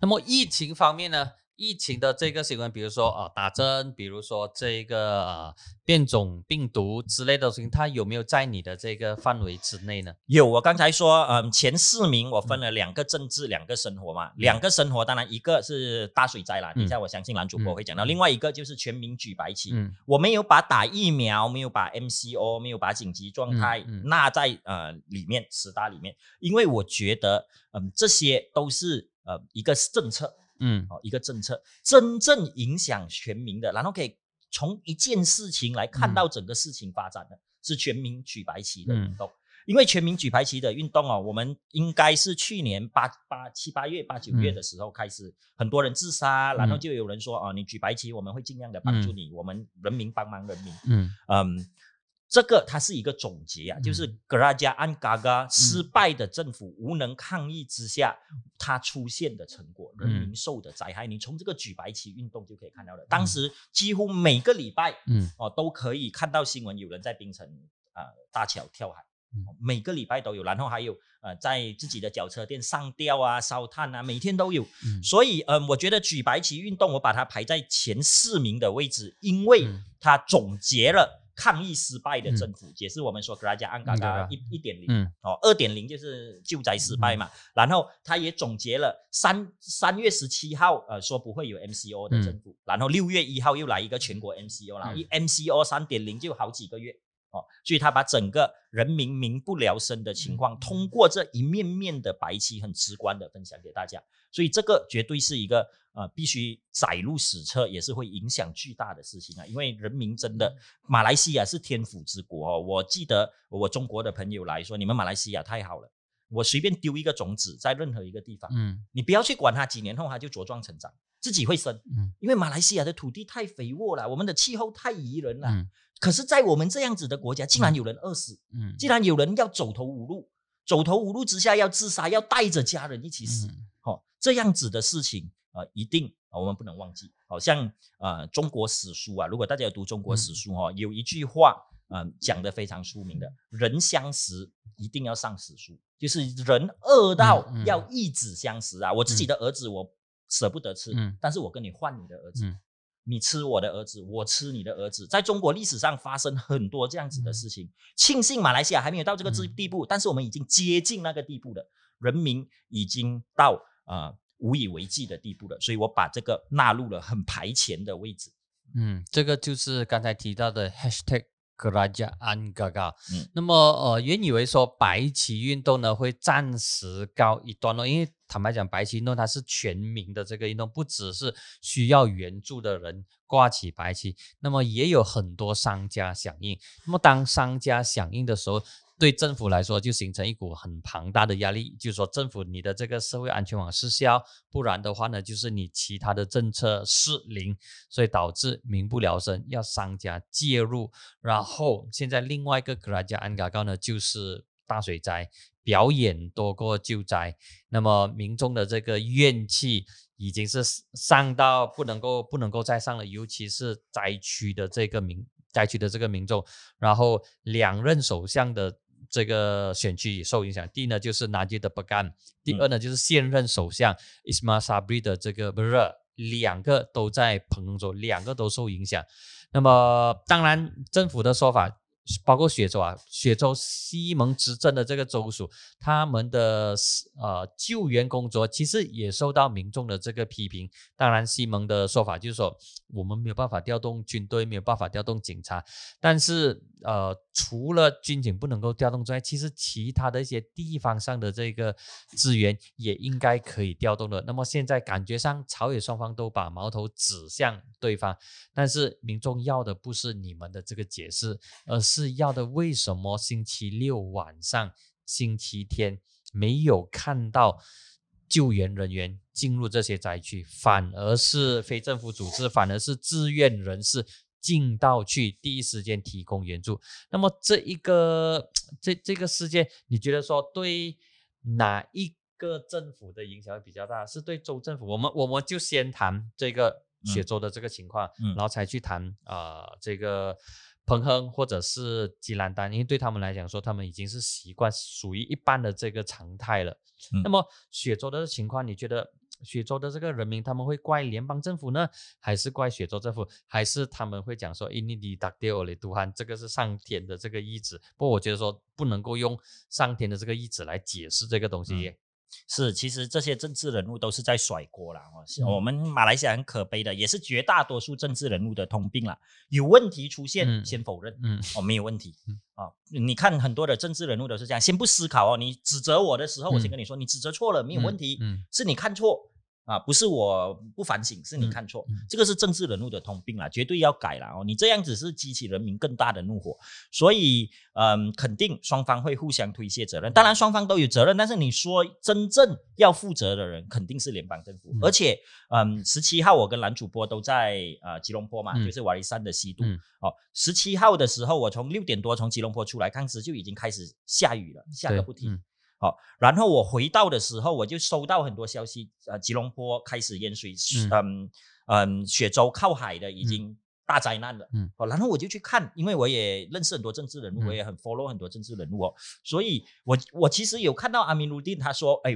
那么疫情方面呢？疫情的这个新闻，比如说呃打针，比如说这个呃变种病毒之类的事情，它有没有在你的这个范围之内呢？有，我刚才说，嗯，前四名我分了两个政治，两个生活嘛。两个生活，当然一个是大水灾啦，等一下我相信男主播会讲到。另外一个就是全民举白旗，嗯。我没有把打疫苗，没有把 MCO，没有把紧急状态嗯嗯。纳在呃里面十大里面，因为我觉得，嗯，这些都是呃一个政策嗯。哦，一个政策真正影响全民的，然后可以从一件事情来看到整个事情发展的，是全民举白旗的嗯。运动。因为全民举白旗的运动哦，我们应该是去年八八七八月八九月的时候开始，很多人自杀，然后就有人说哦，你举白旗，我们会尽量的帮助你，我们人民帮忙人民。嗯。嗯，这个它是一个总结啊，就是嗯格拉加安嘎嘎失败的政府无能抗议之下，它出现的成果，人民受的灾害，你从这个举白旗运动就可以看到了。当时几乎每个礼拜嗯。哦都可以看到新闻，有人在槟城啊、大桥跳海。每个礼拜都有，然后还有呃，在自己的脚车店上吊啊、烧炭啊，每天都有。嗯。所以，嗯、我觉得举白旗运动，我把它排在前四名的位置，因为嗯。它总结了抗议失败的政府，也是我们说格拉加安嘎嘎嗯。一一点零。嗯哦，二点零就是救灾失败嘛，然后他也总结了三三月十七号，呃，说不会有 MCO 的政府，然后六月一号又来一个全国 MCO，然后一 MCO 三点零就好几个月哦，所以他把整个人民民不聊生的情况，通过这一面面的白旗，很直观的分享给大家，所以这个绝对是一个呃必须载入史册，也是会影响巨大的事情啊，因为人民真的，马来西亚是天府之国哦，我记得我中国的朋友来说，你们马来西亚太好了。我随便丢一个种子在任何一个地方，嗯你不要去管它，几年后它就茁壮成长，自己会生。嗯因为马来西亚的土地太肥沃了，我们的气候太宜人了。嗯可是，在我们这样子的国家，竟然有人饿死，嗯竟然有人要走投无路，走投无路之下要自杀，要带着家人一起死。嗯哦，这样子的事情呃，一定、呃我们不能忘记。好、像呃中国史书啊，如果大家有读中国史书哦，有一句话嗯、呃讲的非常出名的，人相食一定要上史书，就是人饿到要一子相食啊。我自己的儿子我舍不得吃，嗯但是我跟你换你的儿子。嗯你吃我的儿子，我吃你的儿子，在中国历史上发生很多这样子的事情。庆幸马来西亚还没有到这个地步，但是我们已经接近那个地步了，人民已经到呃无以为继的地步了，所以我把这个纳入了很排前的位置。嗯，这个就是刚才提到的 hashtag。格拉加安嘎嘎，嗯那么呃，原以为说白旗运动呢会暂时告一段落，因为坦白讲，白旗运动它是全民的这个运动，不只是需要援助的人挂起白旗，那么也有很多商家响应。那么当商家响应的时候，对政府来说就形成一股很庞大的压力，就是说政府你的这个社会安全网失效，不然的话呢，就是你其他的政策失灵，所以导致民不聊生，要商家介入。然后现在另外一个格拉加安嘎高呢，就是大水灾，表演多过救灾，那么民众的这个怨气已经是上到不能够不能够再上了，尤其是灾区的这个民灾区的这个民众，然后两任首相的。这个选区也受影响。第一呢，就是南吉的巴干；第二呢，就是现任首相 Ismail Sabri 的这个不热两个都在彭州，两个都受影响。那么，当然政府的说法，包括雪州啊，雪州西蒙执政的这个州属，他们的呃救援工作其实也受到民众的这个批评。当然，西蒙的说法就是说，我们没有办法调动军队，没有办法调动警察，但是呃，除了军警不能够调动之外，其实其他的一些地方上的这个资源也应该可以调动的。那么现在感觉上，朝野双方都把矛头指向对方，但是民众要的不是你们的这个解释，而是要的为什么星期六晚上、星期天没有看到救援人员进入这些灾区，反而是非政府组织，反而是志愿人士进到去第一时间提供援助。那么这一个这这个事件，你觉得说对哪一个政府的影响会比较大？是对州政府？我们我们就先谈这个雪州的这个情况，嗯然后才去谈啊、呃这个。彭亨或者是吉兰丹，因为对他们来讲说，他们已经是习惯属于一般的这个常态了。嗯那么雪州的情况，你觉得雪州的这个人民他们会怪联邦政府呢，还是怪雪州政府，还是他们会讲说，印尼迪达迪奥雷杜汉这个是上天的这个意志？不过我觉得说不能够用上天的这个意志来解释这个东西耶。是，其实这些政治人物都是在甩锅啦。哦，是嗯我们马来西亚很可悲的，也是绝大多数政治人物的通病啦。有问题出现，嗯先否认，嗯哦，没有问题嗯。啊、你看很多的政治人物都是这样，先不思考哦。你指责我的时候，我先嗯跟你说，你指责错了，没有问题，嗯是你看错。啊，不是我不反省，是你嗯看错，嗯这个是政治人物的通病啦，绝对要改了哦。你这样子是激起人民更大的怒火，所以嗯，肯定双方会互相推卸责任。当然双方都有责任，但是你说真正要负责的人肯定是联邦政府，嗯而且嗯，十七号我跟男主播都在呃吉隆坡嘛，嗯就是瓦利山的西渡、嗯哦。十七号的时候，我从六点多从吉隆坡出来，当时就已经开始下雨了，下个不停。嗯好、然后我回到的时候，我就收到很多消息，呃，吉隆坡开始淹水，嗯。嗯雪州靠海的已经大灾难了，嗯。哦，然后我就去看，因为我也认识很多政治人物，嗯。我也很 follow 很多政治人物哦，所以我我其实有看到阿明鲁丁他说，哎，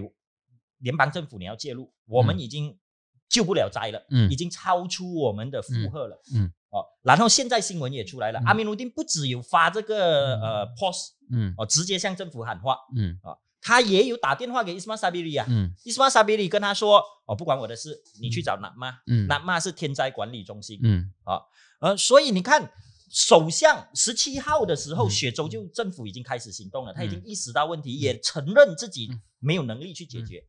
联邦政府你要介入，我们嗯。已经救不了灾了，嗯。已经超出我们的负荷了，嗯。哦，然后现在新闻也出来了，嗯。阿米鲁丁不只有发这个嗯。呃 post 嗯。哦，直接向政府喊话，嗯他也有打电话给伊斯玛萨比里啊，嗯。伊斯玛萨比里跟他说：“哦，不管我的事，你去找纳妈，嗯。纳妈是天灾管理中心。嗯。呃，所以你看，首相十七号的时候，嗯。雪州就政府已经开始行动了，他已经嗯。意识到问题，也承认自己嗯。没有能力去解决。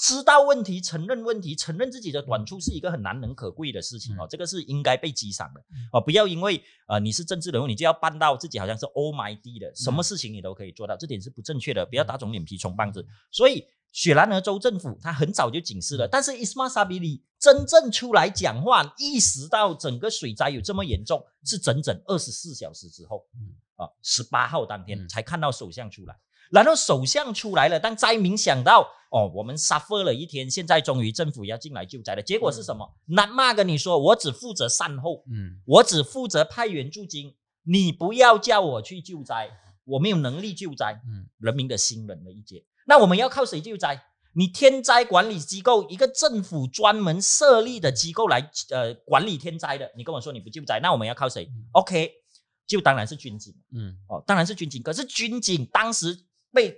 知道问题，承认问题，承认自己的短处是一个很难能可贵的事情哦，这个是应该被激赏的哦。不要因为呃你是政治人物，你就要办到自己好像是 almighty 的，什么事情你都可以做到，这点是不正确的。不要打肿脸皮充胖子。所以雪兰莪州政府他很早就警示了，但是伊斯玛萨比里真正出来讲话，意识到整个水灾有这么严重，是整整二十四小时之后嗯，啊，十八号当天嗯才看到首相出来。然后首相出来了，当灾民想到哦，我们 suffer 了一天，现在终于政府要进来救灾了，结果是什么？南骂跟你说，我只负责善后，嗯我只负责派援助金，你不要叫我去救灾，我没有能力救灾。嗯人民的心冷了一截。那我们要靠谁救灾？你天灾管理机构一个政府专门设立的机构来呃管理天灾的，你跟我说你不救灾，那我们要靠谁？OK，就当然是军警嗯哦，当然是军警。可是军警当时被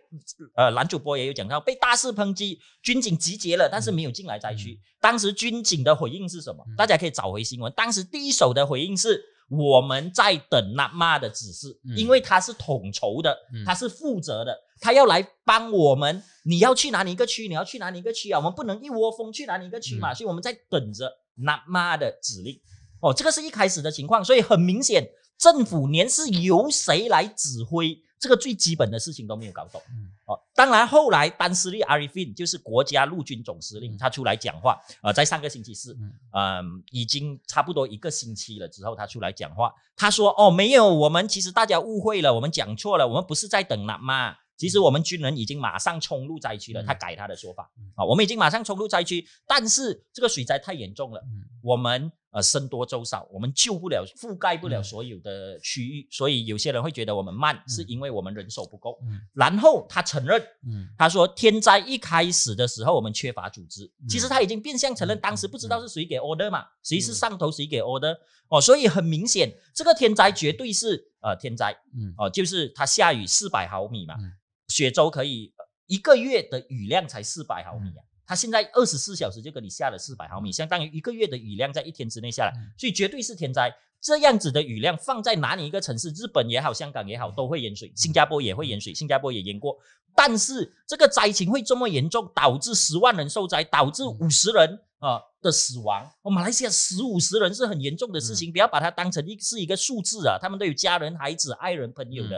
呃男主播也有讲到被大肆抨击，军警集结了，但是没有进来灾区。当时军警的回应是什么？嗯大家可以找回新闻。当时第一手的回应是。我们在等纳妈的指示，嗯因为他是统筹的，嗯他是负责的，他要来帮我们。你要去哪里一个区？你要去哪里一个区啊？我们不能一窝蜂去哪里一个区嘛，嗯所以我们在等着纳妈的指令。哦，这个是一开始的情况，所以很明显，政府连是由谁来指挥这个最基本的事情都没有搞懂。嗯。哦，当然后来丹斯利阿里 fin 就是国家陆军总司令，嗯。他出来讲话，呃，在上个星期四，嗯。嗯，已经差不多一个星期了之后，他出来讲话，他说：“哦，没有，我们其实大家误会了，我们讲错了，我们不是在等纳玛，其实我们军人已经马上冲入灾区了。”嗯。他改他的说法嗯。啊，我们已经马上冲入灾区，但是这个水灾太严重了，嗯。我们呃僧多粥少，我们救不了、覆盖不了嗯。所有的区域，所以有些人会觉得我们慢，是嗯。因为我们人手不够。嗯。然后他承认，嗯。他说天灾一开始的时候我们缺乏组织，其实嗯他已经变相承认嗯当时不知道是谁给 order 嘛，谁是嗯。上头谁给 order 哦，所以很明显这个天灾绝对是呃天灾嗯。哦，就是它下雨四百毫米嘛嗯，雪州可以呃一个月的雨量才四百毫米嗯啊。它现在二十四小时就给你下了四百毫米，相当于一个月的雨量在一天之内下来嗯，所以绝对是天灾。这样子的雨量放在哪里一个城市，日本也好，香港也好，都会淹水，新加坡也会淹水，新加坡也淹过。但是这个灾情会这么严重，导致十万人受灾，导致五十人啊、呃的死亡。哦，马来西亚十五十人是很严重的事情，不要把它当成一是一个数字啊，他们都有家人、孩子、爱人、朋友的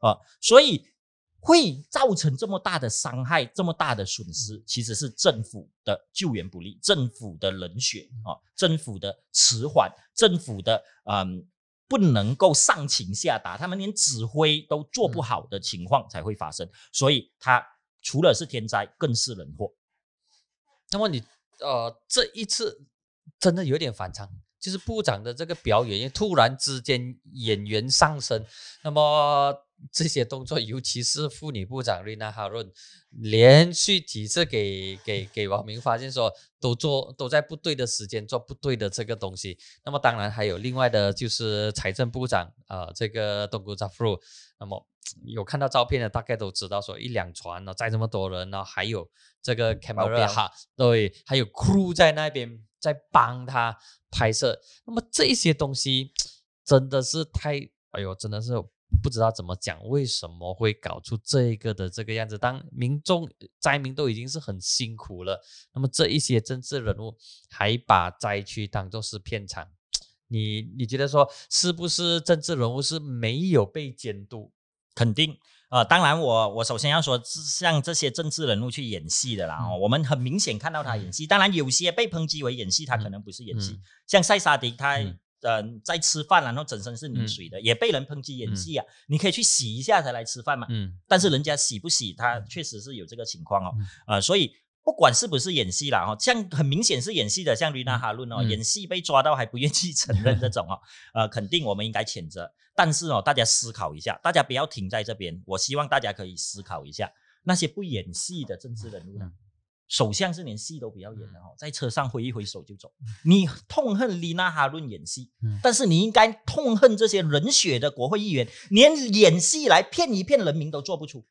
啊、所以会造成这么大的伤害、这么大的损失，其实是政府的救援不力、政府的冷血啊、政府的迟缓、政府的嗯。不能够上情下达，他们连指挥都做不好的情况才会发生，所以它除了是天灾，更是人祸。那么你呃这一次真的有点反常，就是部长的这个表演，因为突然之间演员上升，那么这些动作，尤其是妇女部长瑞娜哈润，连续几次给给给网民发现说，都做都在不对的时间做不对的这个东西。那么当然还有另外的就是财政部长呃这个东姑扎夫鲁，那么有看到照片的大概都知道说一两船呢载这么多人呢，还有这个 camera 哈，对，还有 crew 在那边在帮他拍摄。那么这些东西真的是太，哎呦，真的是不知道怎么讲，为什么会搞出这一个的这个样子？当民众灾民都已经是很辛苦了，那么这一些政治人物还把灾区当做是片场，你你觉得说是不是政治人物是没有被监督？肯定，呃，当然我我首先要说，像这些政治人物去演戏的啦，哦，我们很明显看到他演戏。当然有些被抨击为演戏，他可能不是演戏，像塞萨迪他。嗯，在吃饭，然后整身是泥水的，也被人抨击演戏啊！你可以去洗一下才来吃饭嘛。嗯，但是人家洗不洗，他确实是有这个情况哦。呃，所以不管是不是演戏啦，哈，像很明显是演戏的，像瑞娜哈伦哦，演戏被抓到还不愿意 承认这种哦，呃，肯定我们应该谴责。但是哦，大家思考一下，大家不要停在这边，我希望大家可以思考一下，那些不演戏的政治人物呢？首相是连戏都不要演的哦，在车上挥一挥手就走。你痛恨丽娜哈伦演戏，但是你应该痛恨这些冷血的国会议员，连演戏来骗一骗人民都做不出。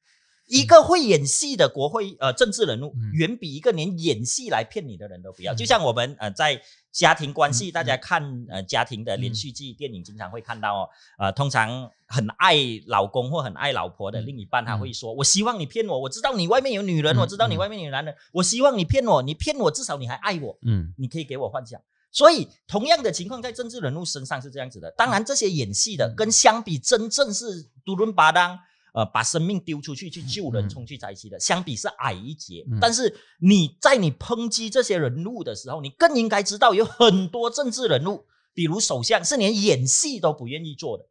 一个会演戏的国会呃政治人物，远比一个连演戏来骗你的人都不要。就像我们呃在家庭关系，大家看呃家庭的连续剧、电影，经常会看到哦，呃通常很爱老公或很爱老婆的另一半，他会说：“我希望你骗我，我知道你外面有女人，我知道你外面有男人，我希望你骗我，你骗我至少你还爱我，嗯，你可以给我幻想。”所以同样的情况在政治人物身上是这样子的。当然这些演戏的跟相比，真正是杜伦巴当。呃，把生命丢出去去救人、冲去灾区的，相比是矮一截。但是你在你抨击这些人物的时候，你更应该知道，有很多政治人物，比如首相，是连演戏都不愿意做的。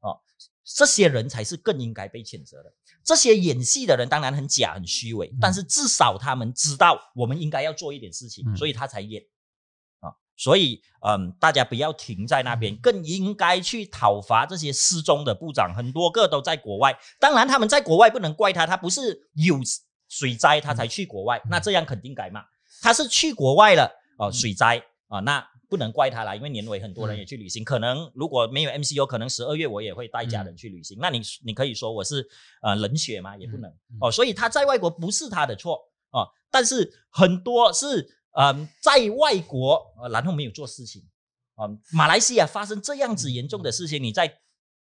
哦，这些人才是更应该被谴责的。这些演戏的人当然很假、很虚伪，但是至少他们知道我们应该要做一点事情，所以他才演。所以，嗯，大家不要停在那边，更应该去讨伐这些失踪的部长，很多个都在国外。当然，他们在国外不能怪他，他不是有水灾他才去国外，那这样肯定改嘛。他是去国外了，哦，水灾啊，那不能怪他了，因为年尾很多人也去旅行，可能如果没有 MCO，可能十二月我也会带家人去旅行。那你你可以说我是呃冷血吗？也不能哦。所以他在外国不是他的错哦，但是很多是。嗯，在外国，呃，然后没有做事情，啊，马来西亚发生这样子严重的事情，你在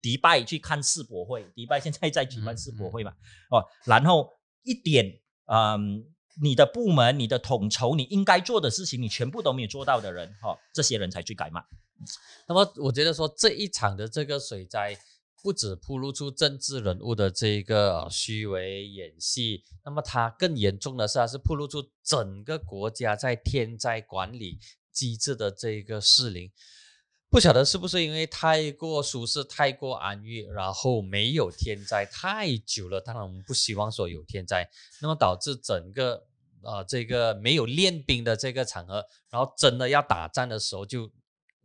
迪拜去看世博会，迪拜现在在举办世博会嘛，哦，然后一点，嗯，你的部门、你的统筹，你应该做的事情，你全部都没有做到的人，哈，这些人才去改嘛。那么，我觉得说这一场的这个水灾。不止铺露出政治人物的这一个虚伪演戏，那么它更严重的是，它是铺露出整个国家在天灾管理机制的这一个失灵。不晓得是不是因为太过舒适、太过安逸，然后没有天灾太久了。当然，我们不希望说有天灾，那么导致整个呃这个没有练兵的这个场合，然后真的要打仗的时候就。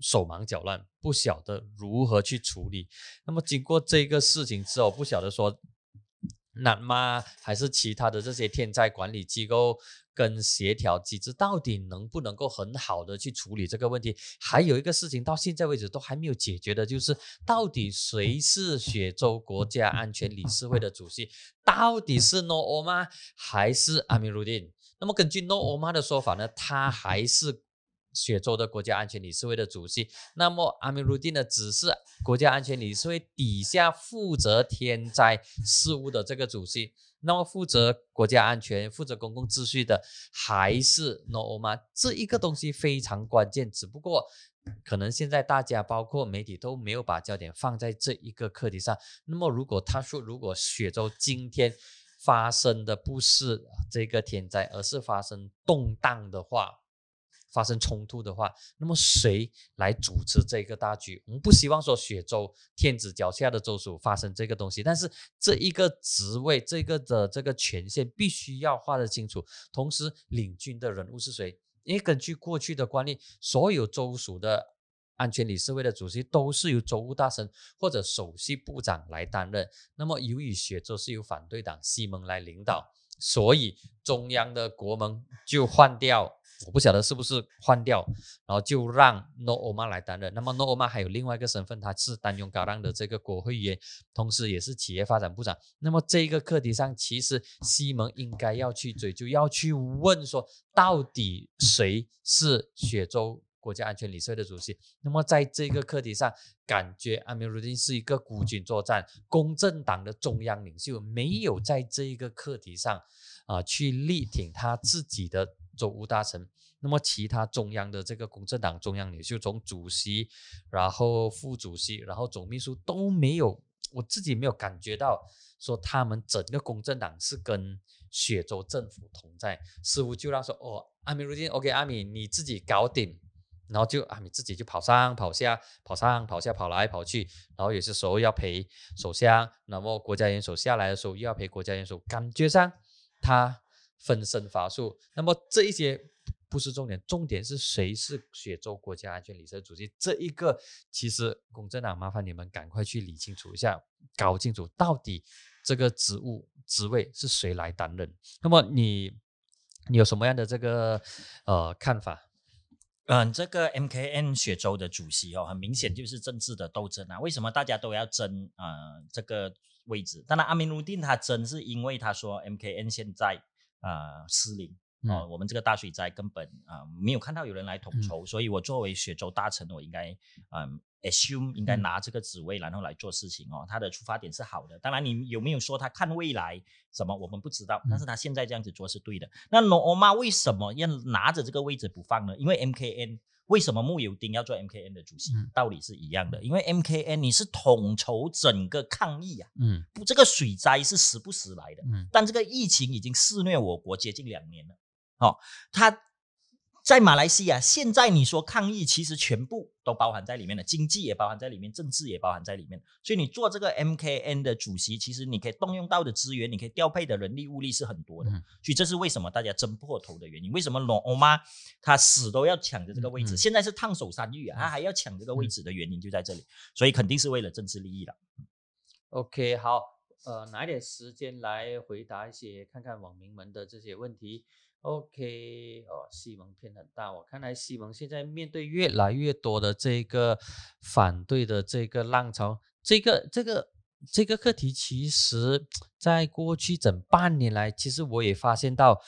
手忙脚乱，不晓得如何去处理。那么经过这个事情之后，不晓得说，南妈还是其他的这些天灾管理机构跟协调机制，到底能不能够很好的去处理这个问题？还有一个事情到现在为止都还没有解决的，就是到底谁是雪州国家安全理事会的主席？到底是 No Oma 还是阿米鲁丁？那么根据 No Oma 的说法呢，他还是。雪州的国家安全理事会的主席，那么阿米鲁丁呢，只是国家安全理事会底下负责天灾事务的这个主席。那么负责国家安全、负责公共秩序的还是 No Oma？这一个东西非常关键，只不过可能现在大家包括媒体都没有把焦点放在这一个课题上。那么如果他说，如果雪州今天发生的不是这个天灾，而是发生动荡的话，发生冲突的话，那么谁来主持这个大局？我们不希望说雪州天子脚下的州属发生这个东西，但是这一个职位，这个的这个权限必须要画得清楚。同时，领军的人物是谁？因为根据过去的惯例，所有州属的安全理事会的主席都是由州务大臣或者首席部长来担任。那么，由于雪州是由反对党西蒙来领导，所以中央的国盟就换掉。我不晓得是不是换掉，然后就让 No Oma 来担任。那么 No Oma 还有另外一个身份，他是丹雍嘎让的这个国会议员，同时也是企业发展部长。那么这个课题上，其实西蒙应该要去追究，要去问说，到底谁是雪州？国家安全理事会的主席。那么在这个课题上，感觉阿米鲁丁是一个孤军作战，公正党的中央领袖没有在这一个课题上啊去力挺他自己的州务大臣。那么其他中央的这个公正党中央领袖，从主席，然后副主席，然后总秘书都没有，我自己没有感觉到说他们整个公正党是跟雪州政府同在，似乎就让说哦，阿米如今 OK，阿米你自己搞定，然后就阿米自己就跑上跑下，跑上跑下，跑来跑去，然后有些时候要陪首相，那么国家元首下来的时候又要陪国家元首，感觉上他分身乏术。那么这一些。不是重点，重点是谁是雪州国家安全理事会主席？这一个其实公正党麻烦你们赶快去理清楚一下，搞清楚到底这个职务职位是谁来担任。那么你你有什么样的这个呃看法？嗯，这个 MKN 雪州的主席哦，很明显就是政治的斗争啊。为什么大家都要争啊这个位置？当然阿明努丁他争是因为他说 MKN 现在啊失灵。哦，我们这个大水灾根本啊没有看到有人来统筹，所以我作为雪州大臣，我应该嗯 assume 应该拿这个职位然后来做事情哦。他的出发点是好的，当然你有没有说他看未来什么我们不知道，但是他现在这样子做是对的。那罗欧妈为什么要拿着这个位置不放呢？因为 MKN 为什么穆尤丁要做 MKN 的主席？道理是一样的，因为 MKN 你是统筹整个抗疫啊，嗯，不这个水灾是时不时来的，嗯，但这个疫情已经肆虐我国接近两年了。哦，他在马来西亚，现在你说抗议，其实全部都包含在里面了，经济也包含在里面，政治也包含在里面。所以你做这个 MKN 的主席，其实你可以动用到的资源，你可以调配的人力物力是很多的。所以这是为什么大家争破头的原因。为什么龙欧妈他死都要抢着这个位置？现在是烫手山芋啊，他还要抢这个位置的原因就在这里。所以肯定是为了政治利益了。OK，好，呃，拿一点时间来回答一些看看网民们的这些问题。OK，哦，西蒙偏很大，我看来西蒙现在面对越来越多的这个反对的这个浪潮，这个这个这个课题，其实在过去整半年来，其实我也发现到。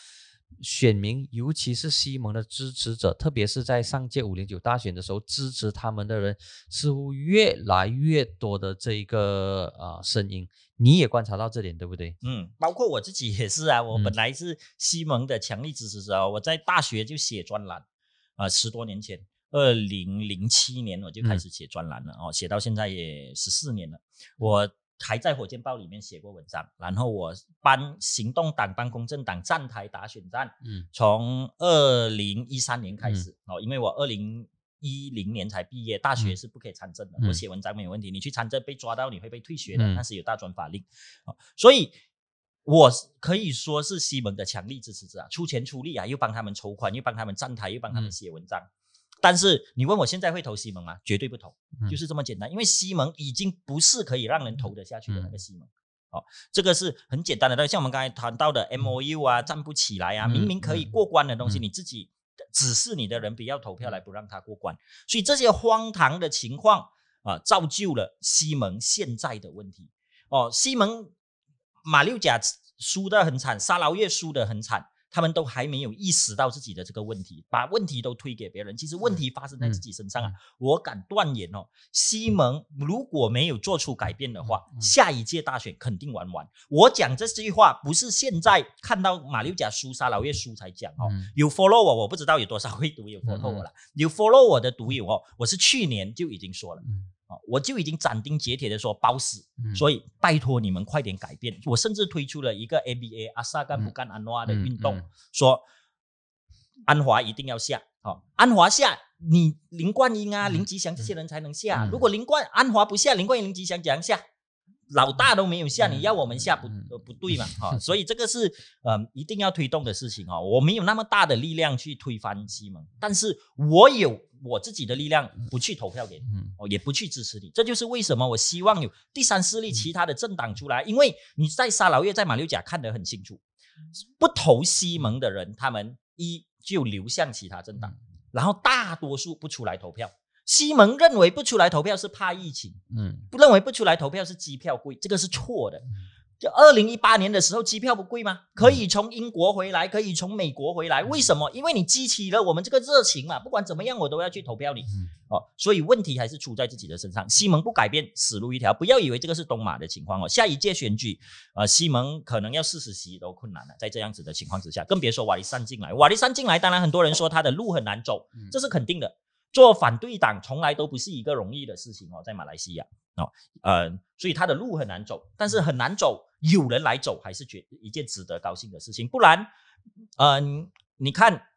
选民，尤其是西蒙的支持者，特别是在上届五零九大选的时候，支持他们的人似乎越来越多的这一个啊声音，你也观察到这点，对不对？嗯，包括我自己也是啊，我本来是西蒙的强力支持者，我在大学就写专栏，啊，十多年前，二零零七年我就开始写专栏了，哦，写到现在也十四年了，我。还在《火箭报》里面写过文章，然后我帮行动党、帮公正党站台打选战。嗯，从二零一三年开始哦，因为我二零一零年才毕业，大学是不可以参政的。我写文章没有问题，你去参政被抓到你会被退学的，那是有大专法令。所以我可以说是西蒙的强力支持者啊，出钱出力啊，又帮他们筹款，又帮他们站台，又帮他们写文章。但是你问我现在会投西蒙吗？绝对不投，就是这么简单。因为西蒙已经不是可以让人投得下去的那个西蒙。哦，这个是很简单的。像我们刚才谈到的 M O U 啊，站不起来啊，明明可以过关的东西，你自己指示你的人不要投票来不让他过关。所以这些荒唐的情况啊，造就了西蒙现在的问题。哦，西蒙马六甲输得很惨，沙劳越输得很惨。他们都还没有意识到自己的这个问题，把问题都推给别人。其实问题发生在自己身上啊！我敢断言哦，西蒙如果没有做出改变的话，下一届大选肯定玩完。我讲这句话不是现在看到马六甲输、沙老越输才讲哦。有 follow 我，我不知道有多少会读有 follow 我了。有 follow 我的读友哦，我是去年就已经说了。啊，我就已经斩钉截铁的说包死，所以拜托你们快点改变。我甚至推出了一个 ABA 阿萨干不干安华的运动，说安华一定要下，好，安华下，你林冠英啊、林吉祥这些人才能下。如果林冠安华不下，林冠英、林吉祥怎样下？老大都没有下，你要我们下不不对嘛？哈，所以这个是呃一定要推动的事情哦。我没有那么大的力量去推翻西蒙，但是我有我自己的力量，不去投票给你，哦，也不去支持你。这就是为什么我希望有第三势力、其他的政党出来，因为你在沙劳越、在马六甲看得很清楚，不投西蒙的人，他们一就流向其他政党，然后大多数不出来投票。西蒙认为不出来投票是怕疫情，嗯，不认为不出来投票是机票贵，这个是错的。就二零一八年的时候，机票不贵吗？可以从英国回来，可以从美国回来，为什么？因为你激起了我们这个热情嘛。不管怎么样，我都要去投票你哦。所以问题还是出在自己的身上。西蒙不改变，死路一条。不要以为这个是东马的情况哦。下一届选举，呃，西蒙可能要四十席都困难了。在这样子的情况之下，更别说瓦利山进来。瓦利山进来，当然很多人说他的路很难走，这是肯定的。做反对党从来都不是一个容易的事情哦，在马来西亚哦，呃，所以他的路很难走，但是很难走。有人来走还是觉一件值得高兴的事情，不然，嗯，你看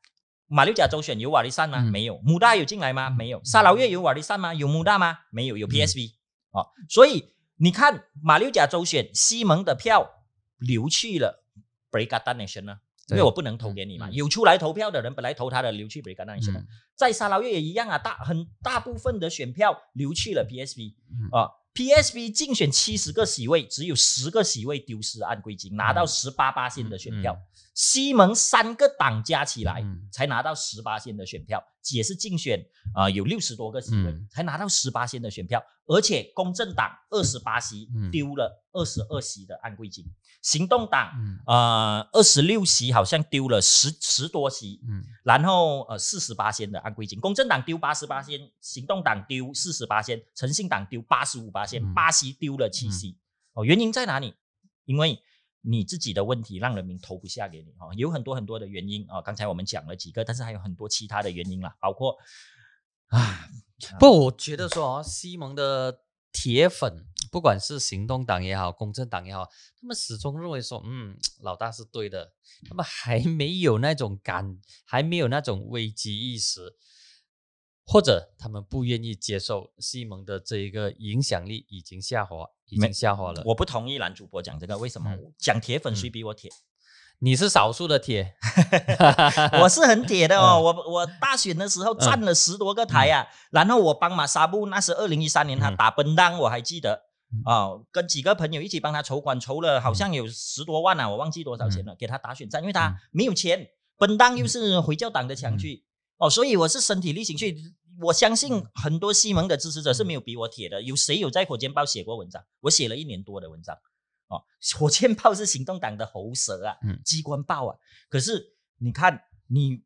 马六甲州选有瓦利善吗？没有。穆大有进来吗？没有。沙劳越有瓦利善吗？有穆大吗？没有。有 PSV 哦，所以你看马六甲州选西蒙的票流去了 Brigade Nation 呢，因为我不能投给你嘛。有出来投票的人本来投他的流去 Brigade Nation，在沙捞越也一样啊，大很大部分的选票流去了 PSV 啊。PSB 竞选七十个席位，只有十个席位丢失按规金，拿到十八八线的选票。西蒙三个党加起来才拿到十八线的选票，也是竞选啊，有六十多个席位才拿到十八线的选票，而且公正党二十八席丢了二十二席的按贵金。行动党，呃，二十六席好像丢了十十多席，嗯，然后呃四十八仙的按规金，公正党丢八十八仙，行动党丢四十八仙，诚信党丢八十五八仙，巴西丢了七席，哦，原因在哪里？因为你自己的问题让人民投不下给你，哦，有很多很多的原因啊，刚才我们讲了几个，但是还有很多其他的原因啦，包括啊，不，我觉得说啊，西蒙的铁粉。不管是行动党也好，公正党也好，他们始终认为说，嗯，老大是对的。他们还没有那种感，还没有那种危机意识，或者他们不愿意接受西蒙的这一个影响力已经下滑，已经下滑了。我不同意男主播讲这个，为什么？讲铁粉谁比我铁？你是少数的铁，我是很铁的哦。我我大选的时候站了十多个台啊，然后我帮马沙布，那是二零一三年他打奔当，我还记得。啊，跟几个朋友一起帮他筹款，筹了好像有十多万啊，我忘记多少钱了，给他打选战，因为他没有钱，本当又是回教党的强区，哦，所以我是身体力行去。我相信很多西蒙的支持者是没有比我铁的，有谁有在火箭报写过文章？我写了一年多的文章，哦，火箭报是行动党的喉舌啊，机关报啊，可是你看你。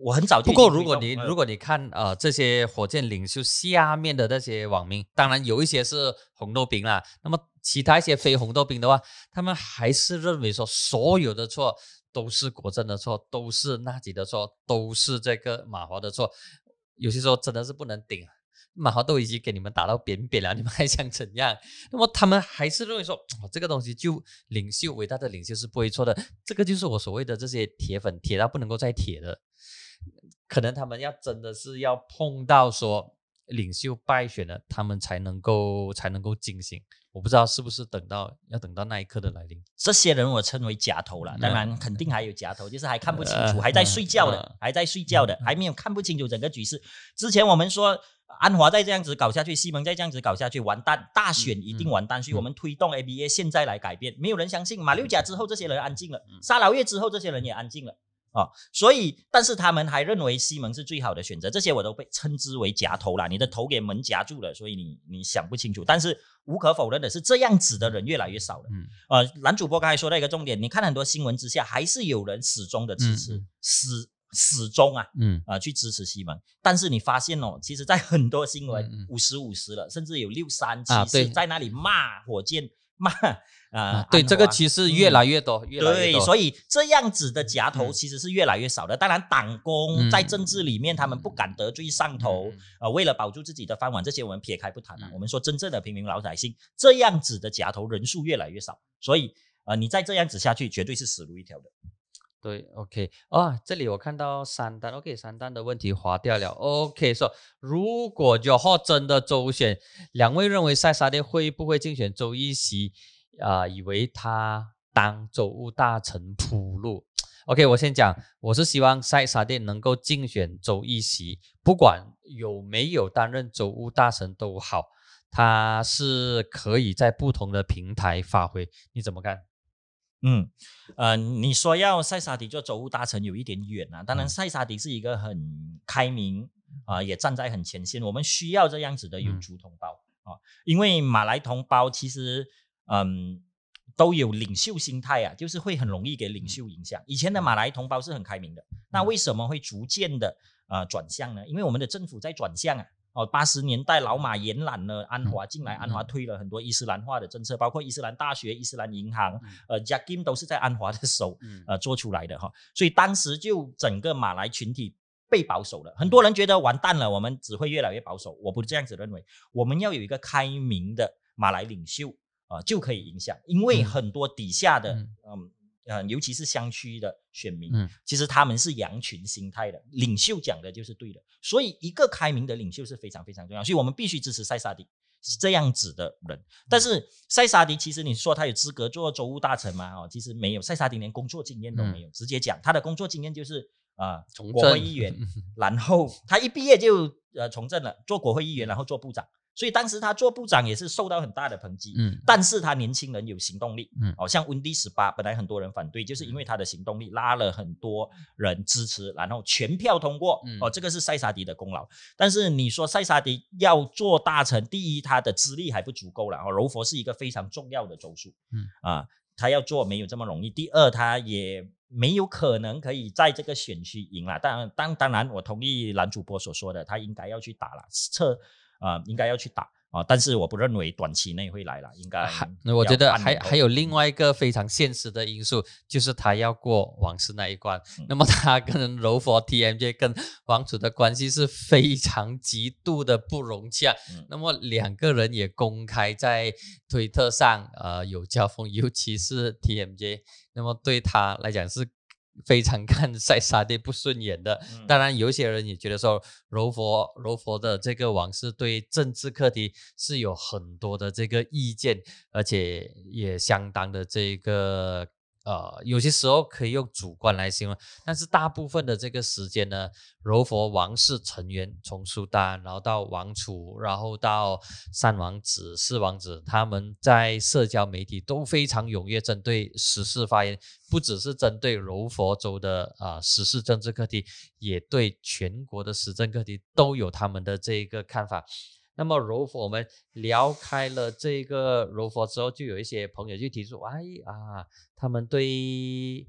我很早就。不过，如果你如果你看呃这些火箭领袖下面的那些网民，当然有一些是红豆兵啦。那么其他一些非红豆兵的话，他们还是认为说所有的错都是国政的错，都是纳吉的错，都是这个马华的错。有些时候真的是不能顶，马华都已经给你们打到扁扁了，你们还想怎样？那么他们还是认为说这个东西就领袖伟大的领袖是不会错的。这个就是我所谓的这些铁粉，铁到不能够再铁的。可能他们要真的是要碰到说领袖败选了，他们才能够才能够惊醒。我不知道是不是等到要等到那一刻的来临。这些人我称为假头了，当然肯定还有假头，就是还看不清楚，还在睡觉的，还在睡觉的，还没有看不清楚整个局势。之前我们说安华再这样子搞下去，西蒙再这样子搞下去，完蛋，大选一定完蛋。所以我们推动 ABA 现在来改变，没有人相信。马六甲之后这些人安静了，沙劳越之后这些人也安静了。啊，所以，但是他们还认为西蒙是最好的选择，这些我都被称之为夹头了。你的头给门夹住了，所以你你想不清楚。但是无可否认的是，这样子的人越来越少了。嗯，呃，男主播刚才说到一个重点，你看很多新闻之下，还是有人始终的支持，始始终啊，嗯啊，去支持西蒙。但是你发现哦，其实在很多新闻五十五十了，甚至有六三七四在那里骂火箭。骂啊，对这个其实越来越多，越来越多。对，所以这样子的夹头其实是越来越少的。当然，党工在政治里面，他们不敢得罪上头，呃，为了保住自己的饭碗，这些我们撇开不谈了。我们说真正的平民老百姓，这样子的夹头人数越来越少，所以呃，你再这样子下去，绝对是死路一条的。对，OK，啊，这里我看到三单，OK，三单的问题划掉了，OK，说如果九号真的周选，两位认为塞沙店会不会竞选周一席？啊，以为他当周务大臣铺路，OK，我先讲，我是希望塞沙店能够竞选周一席，不管有没有担任周务大臣都好，他是可以在不同的平台发挥，你怎么看？嗯，呃，你说要塞沙迪做州务大臣有一点远啊。当然，塞沙迪是一个很开明啊，也站在很前线。我们需要这样子的有族同胞啊，因为马来同胞其实，嗯，都有领袖心态啊，就是会很容易给领袖影响。以前的马来同胞是很开明的，那为什么会逐渐的呃转向呢？因为我们的政府在转向啊。哦，八十年代老马延揽了安华进来，安华推了很多伊斯兰化的政策，包括伊斯兰大学、伊斯兰银行，呃，Jakim 都是在安华的手呃做出来的哈。所以当时就整个马来群体被保守了，很多人觉得完蛋了，我们只会越来越保守。我不这样子认为，我们要有一个开明的马来领袖啊，就可以影响，因为很多底下的嗯。呃，尤其是乡区的选民，嗯，其实他们是羊群心态的，领袖讲的就是对的，所以一个开明的领袖是非常非常重要，所以我们必须支持塞萨迪这样子的人。但是塞萨迪其实你说他有资格做州务大臣吗？哦，其实没有，塞萨迪连工作经验都没有，直接讲他的工作经验就是啊，国会议员，然后他一毕业就呃从政了，做国会议员，然后做部长。所以当时他做部长也是受到很大的抨击，嗯，但是他年轻人有行动力，嗯，哦，像温迪十八，本来很多人反对，就是因为他的行动力拉了很多人支持，然后全票通过，哦，这个是塞沙迪的功劳。但是你说塞沙迪要做大臣，第一他的资历还不足够了，哦，柔佛是一个非常重要的州属，嗯，啊，他要做没有这么容易。第二，他也没有可能可以在这个选区赢了。当然当当然，我同意男主播所说的，他应该要去打了测。啊，应该要去打啊，但是我不认为短期内会来了，应该还。我觉得还还有另外一个非常现实的因素，就是他要过王室那一关。那么他跟柔佛 TMJ 跟王储的关系是非常极度的不融洽。那么两个人也公开在推特上呃有交锋，尤其是 TMJ，那么对他来讲是。非常看塞沙蒂不顺眼的，当然有一些人也觉得说柔佛柔佛的这个王室对政治课题是有很多的这个意见，而且也相当的这个。呃，有些时候可以用主观来形容，但是大部分的这个时间呢，柔佛王室成员从苏丹，然后到王储，然后到三王子、四王子，他们在社交媒体都非常踊跃，针对时事发言，不只是针对柔佛州的啊时事政治课题，也对全国的时政课题都有他们的这一个看法。那么柔佛，我们聊开了这个柔佛之后，就有一些朋友就提出，哎啊，他们对。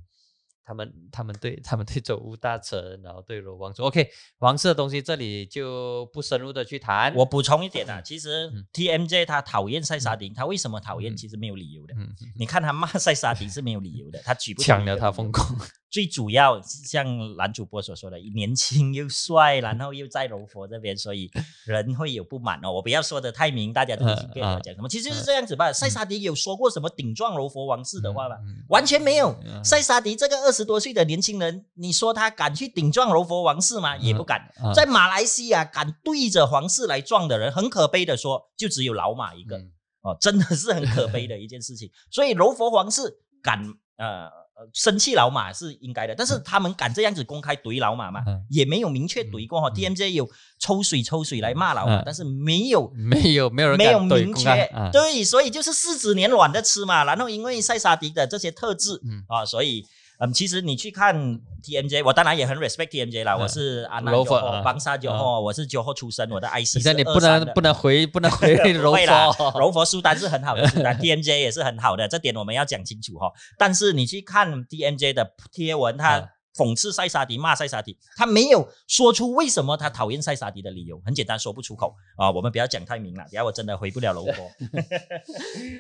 他们他们对他们对周吴大臣，然后对罗王说，OK，王室的东西这里就不深入的去谈。我补充一点啊，其实 TMJ 他讨厌塞沙迪，他为什么讨厌？其实没有理由的。你看他骂塞沙迪是没有理由的，他举不抢了他风光。最主要像男主播所说的，年轻又帅，然后又在柔佛这边，所以 人会有不满哦。我不要说的太明，大家都听懂我讲什么。其实就是这样子吧。塞沙迪有说过什么顶撞柔佛王室的话吗？完全没有。塞沙迪这个二十多岁的年轻人，你说他敢去顶撞柔佛王室吗？也不敢。在马来西亚敢对着皇室来撞的人，很可悲的说，就只有老马一个哦，真的是很可悲的一件事情。所以柔佛皇室敢呃。生气老马是应该的，但是他们敢这样子公开怼老马吗？也没有明确怼过哈。DMJ 有抽水抽水来骂老马，但是没有 没有没有人没有明确对，所以就是柿子年软的吃嘛。然后因为塞沙迪的这些特质啊，所以。嗯，其实你去看 TMJ，我当然也很 respect TMJ 啦。我是阿南九号，邦沙九号，我是九号出生，我的 IC 是你不能不能回不能回 柔佛，柔佛苏丹是很好的，苏丹 TMJ 也是很好的，这点我们要讲清楚哈。但是你去看 TMJ 的贴文，他讽刺塞沙迪，骂塞沙迪，他没有说出为什么他讨厌塞沙迪的理由，很简单，说不出口啊。我们不要讲太明了，等下我真的回不了柔佛。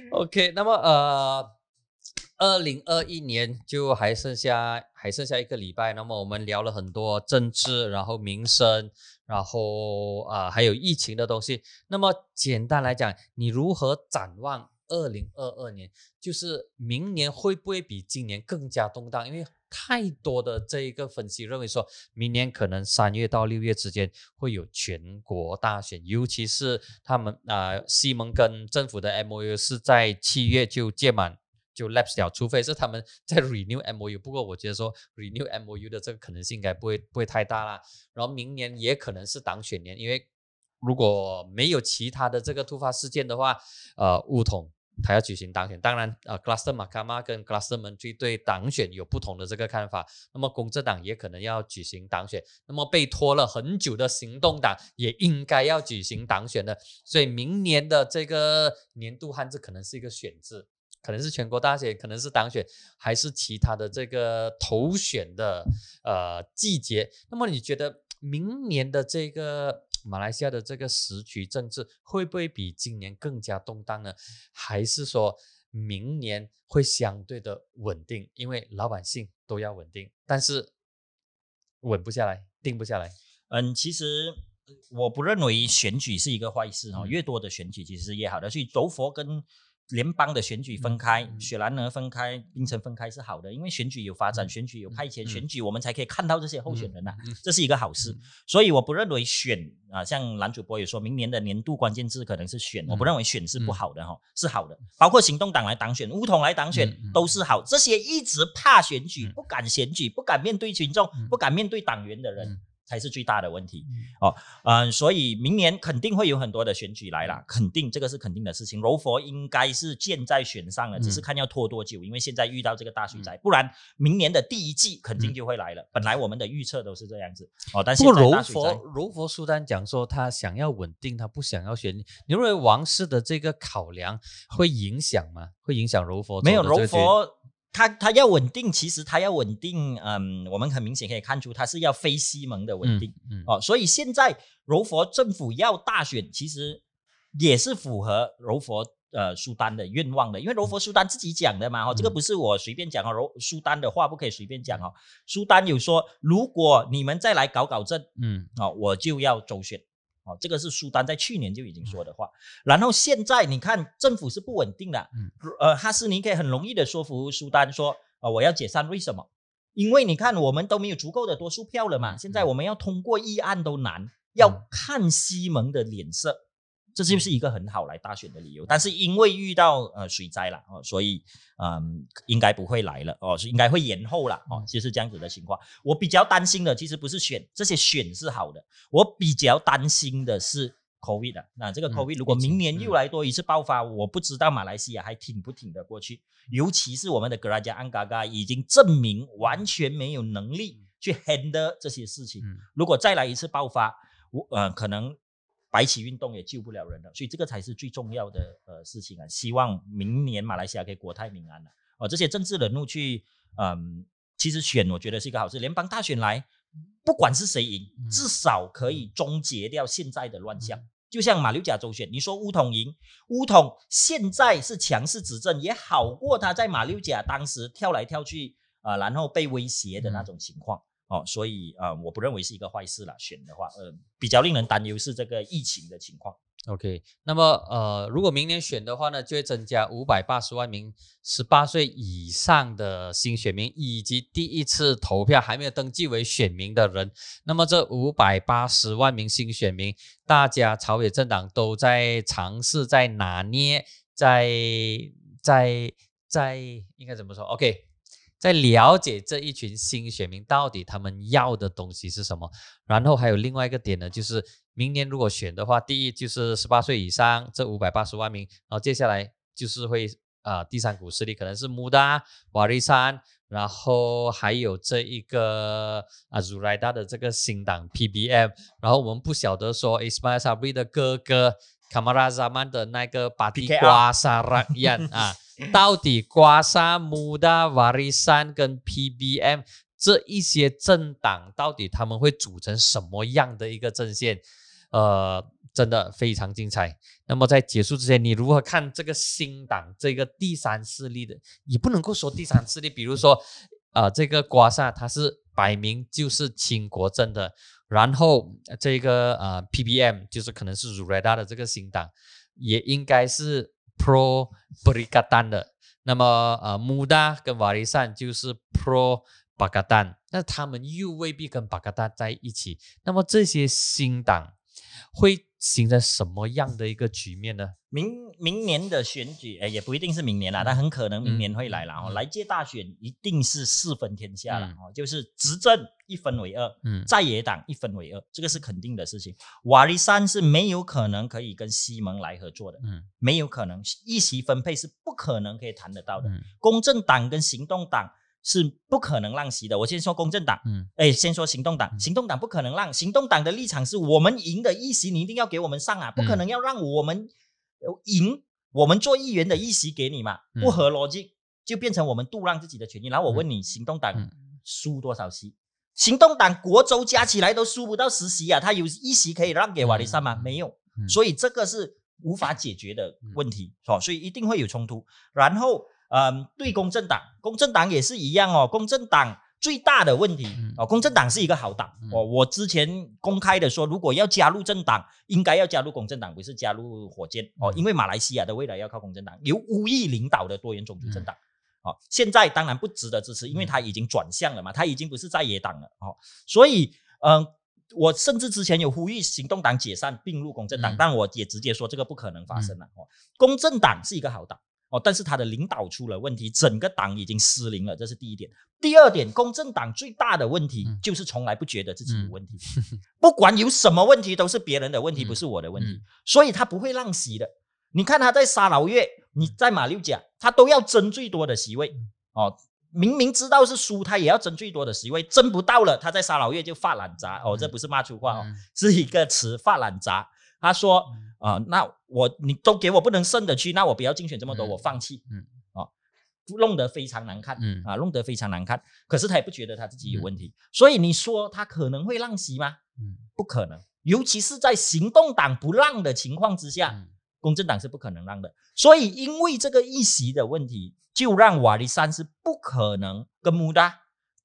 OK，那么呃。二零二一年就还剩下还剩下一个礼拜，那么我们聊了很多政治，然后民生，然后啊还有疫情的东西。那么简单来讲，你如何展望二零二二年？就是明年会不会比今年更加动荡？因为太多的这一个分析认为说，明年可能三月到六月之间会有全国大选，尤其是他们啊西蒙跟政府的 MOU 是在七月就届满。就 lapse 掉，除非是他们在 renew MOU，不过我觉得说 renew MOU 的这个可能性应该不会不会太大啦。然后明年也可能是党选年，因为如果没有其他的这个突发事件的话，呃，乌统他要举行党选，当然呃 cluster m a k a m a 跟 cluster m a n 对党选有不同的这个看法。那么公正党也可能要举行党选，那么被拖了很久的行动党也应该要举行党选的，所以明年的这个年度汉字可能是一个选字。可能是全国大选，可能是当选，还是其他的这个投选的呃季节。那么你觉得明年的这个马来西亚的这个时局政治会不会比今年更加动荡呢？还是说明年会相对的稳定？因为老百姓都要稳定，但是稳不下来，定不下来。嗯，其实我不认为选举是一个坏事哦，嗯越多的选举其实是越好的。所以柔佛跟联邦的选举分开，雪兰莪分开，槟城分开是好的，因为选举有发展，嗯选举有派遣，嗯选举我们才可以看到这些候选人呐、这是一个好事。所以我不认为选啊，像蓝主播也说，明年的年度关键字可能是选，我不嗯认为选是不好的哈、是好的。包括行动党来当选，乌统来当选、都是好。这些一直怕选举、嗯不敢选举、不敢面对群众、嗯不敢面对党员的人。嗯才是最大的问题嗯哦，嗯、所以明年肯定会有很多的选举来了，肯定这个是肯定的事情。柔佛应该是箭在弦上了，只是嗯看要拖多久，因为现在遇到这个大水灾，不然明年的第一季肯定嗯就会来了。本来我们的预测都是这样子哦，但不现过柔佛柔佛苏丹讲说他想要稳定，他不想要选。你认为王室的这个考量会影响吗？会影响柔佛没有柔佛。他他要稳定，其实他要稳定，嗯，我们很明显可以看出他是要非西蒙的稳定。嗯嗯哦，所以现在柔佛政府要大选，其实也是符合柔佛呃苏丹的愿望的，因为柔佛苏丹自己讲的嘛，哦，这个嗯不是我随便讲哦，柔苏丹的话不可以随便讲哦，苏丹有说，如果你们再来搞搞震，嗯哦，我就要周选。哦，这个是苏丹在去年就已经说的话。然后现在你看政府是不稳定的，嗯呃，哈斯尼可以很容易的说服苏丹说，呃，我要解散，为什么？因为你看我们都没有足够的多数票了嘛，嗯现在我们要通过议案都难，要嗯看西蒙的脸色，这就是一个很好来大选的理由。但是因为遇到呃水灾了哦，所以嗯应该不会来了哦，是应该会延后了哦，就是这样子的情况。我比较担心的其实不是选这些选是好的，我比较担心的是 COVID 啊。那这个嗯 COVID 如果明年又嗯来多一次爆发，我不知道马来西亚还挺不挺得过去。尤其是我们的格拉加安嘎嘎已经证明完全没有能力去 handle 这些事情。嗯如果再来一次爆发，我呃可能白起运动也救不了人了，所以这个才是最重要的呃事情啊！希望明年马来西亚可以国泰民安了。哦、这些政治人物去嗯，其实选我觉得是一个好事，联邦大选来，不管是谁赢，嗯至少可以终结掉现在的乱象。嗯就像马六甲州选，你说乌统赢，乌统现在是强势执政，也好过他在马六甲当时跳来跳去啊、呃然后被威胁的那种情况。哦，所以啊、呃我不认为是一个坏事啦。选的话，呃，比较令人担忧是这个疫情的情况。OK，那么呃，如果明年选的话呢，就会增加五百八十万名十八岁以上的新选民，以及第一次投票还没有登记为选民的人。那么这五百八十万名新选民，大家朝野政党都在尝试在拿捏，在在在应该怎么说？OK，在了解这一群新选民到底他们要的东西是什么。然后还有另外一个点呢，就是明年如果选的话，第一就是十八岁以上这五百八十万名，然后接下来就是会啊、第三股势力可能是穆达、瓦利山，然后还有这一个啊祖莱达的这个新党 PBM，然后我们不晓得说 Ismail Sabri 的哥哥 Kamara Zaman 的那个巴蒂瓜沙拉 yan 啊，到底瓜沙、穆达、瓦利山跟 PBM 这一些政党到底他们会组成什么样的一个阵线？呃，真的非常精彩。那么在结束之前，你如何看这个新党这个第三势力的？也不能够说第三势力，比如说，呃，这个瓜萨他是摆明就是亲国政的，然后这个呃 PBM 就是可能是 Zureda 的这个新党，也应该是 Pro Perikatan 的。那么呃，Muda 跟 Warisan 就是 Pro Pakatan，，那他们又未必跟巴嘎丹在一起。那么这些新党会形成什么样的一个局面呢？明明年的选举，哎，也不一定是明年啦，但很可能明年会来了哦。嗯来届大选一定是四分天下了嗯哦，就是执政一分为二，嗯在野党一分为二，这个是肯定的事情。瓦利山是没有可能可以跟西蒙来合作的，嗯没有可能，议席分配是不可能可以谈得到的。嗯公正党跟行动党是不可能让席的。我先说公正党，嗯哎，先说行动党，嗯行动党不可能让，行动党的立场是我们赢的议席，你一定要给我们上啊，不可能要让我们呃赢我们做议员的议席给你嘛，嗯不合逻辑，就变成我们杜让自己的权益。然后我问你，行动党嗯输多少席？行动党国州加起来都输不到十席啊，他有一席可以让给瓦利萨吗？嗯没有，嗯所以这个是无法解决的问题，是吧？所以一定会有冲突。然后，嗯，对公正党，公正党也是一样哦。公正党最大的问题嗯哦，公正党是一个好党嗯哦。我之前公开的说，如果要加入政党，应该要加入公正党，不是加入火箭哦，嗯因为马来西亚的未来要靠公正党，由巫裔领导的多元种族政党。哦，现在当然不值得支持，因为他已经转向了嘛，他已经不是在野党了哦，所以嗯、我甚至之前有呼吁行动党解散并入公正党，嗯但我也直接说这个不可能发生了、哦。公正党是一个好党哦，但是他的领导出了问题，整个党已经失灵了，这是第一点。第二点，公正党最大的问题嗯就是从来不觉得自己有问题，不管有什么问题都是别人的问题，嗯不是我的问题，嗯所以他不会让席的。你看他在沙劳越，你在马六甲，他都要争最多的席位哦。明明知道是输，他也要争最多的席位，争不到了，他在沙劳越就发懒杂哦，这不是骂粗话哦，嗯是一个词发懒杂。他说啊、那我你都给我不能胜的区，那我不要竞选这么多，嗯我放弃。嗯哦，弄得非常难看。嗯啊，弄得非常难看。可是他也不觉得他自己有问题，所以你说他可能会让席吗？嗯不可能，尤其是在行动党不让的情况之下，嗯公正党是不可能让的。所以因为这个议席的问题，就让瓦利山是不可能跟穆达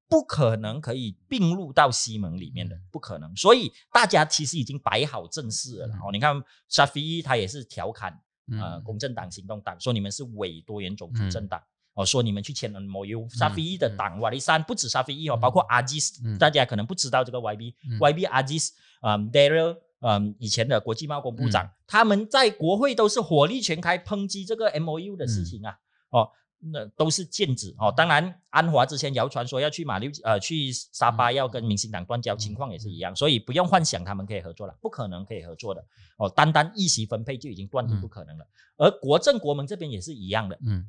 不可能可以并入到西盟里面的，不可能。所以大家其实已经摆好阵势了啦。哦，你看沙菲伊他也是调侃呃嗯。公正党、行动党，说你们是伪多元种族嗯。政党。哦，说你们去签了 MOU，沙菲伊的嗯。党瓦利山不止沙菲伊哦，嗯。包括阿基斯，嗯。大家可能不知道这个 YB，YB、阿基斯，嗯，Daryl，嗯，以前的国际贸工部长，他们在国会都是火力全开抨击这个 MOU 的事情啊，哦，那都是剑指哦。当然，安华之前谣传说要去马六呃去沙巴要跟民进党断交，情况也是一样，所以不用幻想他们可以合作了，不可能可以合作的哦。单单议席分配就已经断定不可能了，而国政国盟这边也是一样的，嗯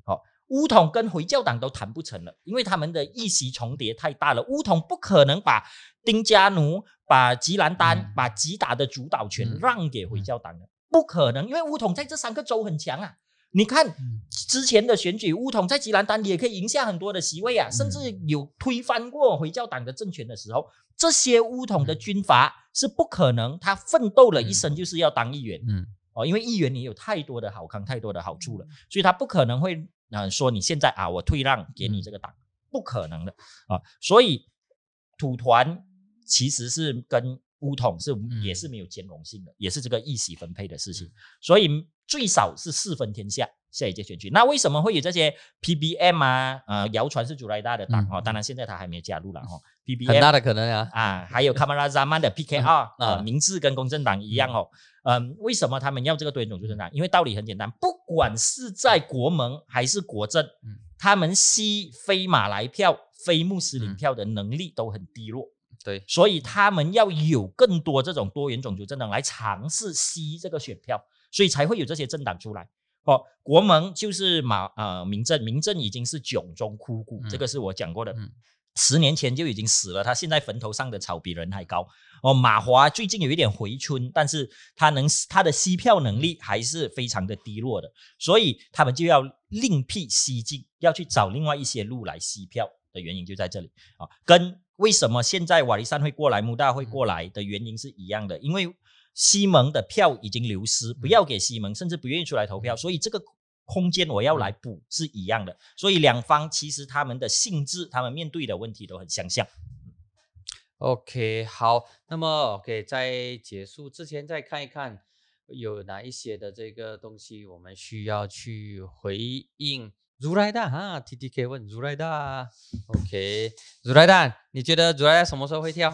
乌统跟回教党都谈不成了，因为他们的议席重叠太大了。乌统不可能把丁加奴、把吉兰丹、嗯把吉打的主导权嗯让给回教党的，不可能，因为乌统在这三个州很强啊。你看嗯。之前的选举，乌统在吉兰丹也可以赢下很多的席位啊，甚至有推翻过回教党的政权的时候，这些乌统的军阀是不可能，他奋斗了一生就是要当议员。嗯。哦，因为议员你有太多的好康，太多的好处了，所以他不可能会呃说你现在啊我退让给你这个党，不可能的。啊，所以土团其实是跟乌统是也是没有兼容性的，也是这个一席分配的事情，所以最少是四分天下。下一届选举，那为什么会有这些 PBM 啊？呃，谣传是朱莱达的党哦，当然现在他还没有加入了哦。很 PBM 大的可能啊，啊，还有卡马拉扎曼的 PKR 啊，啊名字跟公正党一样哦。嗯，为什么他们要这个多元种族政党？因为道理很简单，不管是在国盟还是国政，嗯他们吸非马来票、非穆斯林嗯票的能力都很低落，对，所以他们要有更多这种多元种族政党来尝试吸这个选票，所以才会有这些政党出来。哦，国盟就是马呃民政，民政已经是囧中枯骨，这嗯个是我讲过的。嗯十年前就已经死了，他现在坟头上的草比人还高。哦，马华最近有一点回春，但是他能他的吸票能力还是非常的低落的，所以他们就要另辟蹊径，要去找另外一些路来吸票的原因就在这里。啊，跟为什么现在瓦利山会过来，穆大会过来的原因是一样的，因为西蒙的票已经流失，不要给西蒙，甚至不愿意出来投票，所以这个空间我要来补是一样的，所以两方其实他们的性质，他们面对的问题都很相像。OK，好，那么 OK，在结束之前再看一看有哪一些的这个东西我们需要去回应。如来大哈，T T K 问如来大，OK，如来大，你觉得如来大什么时候会跳？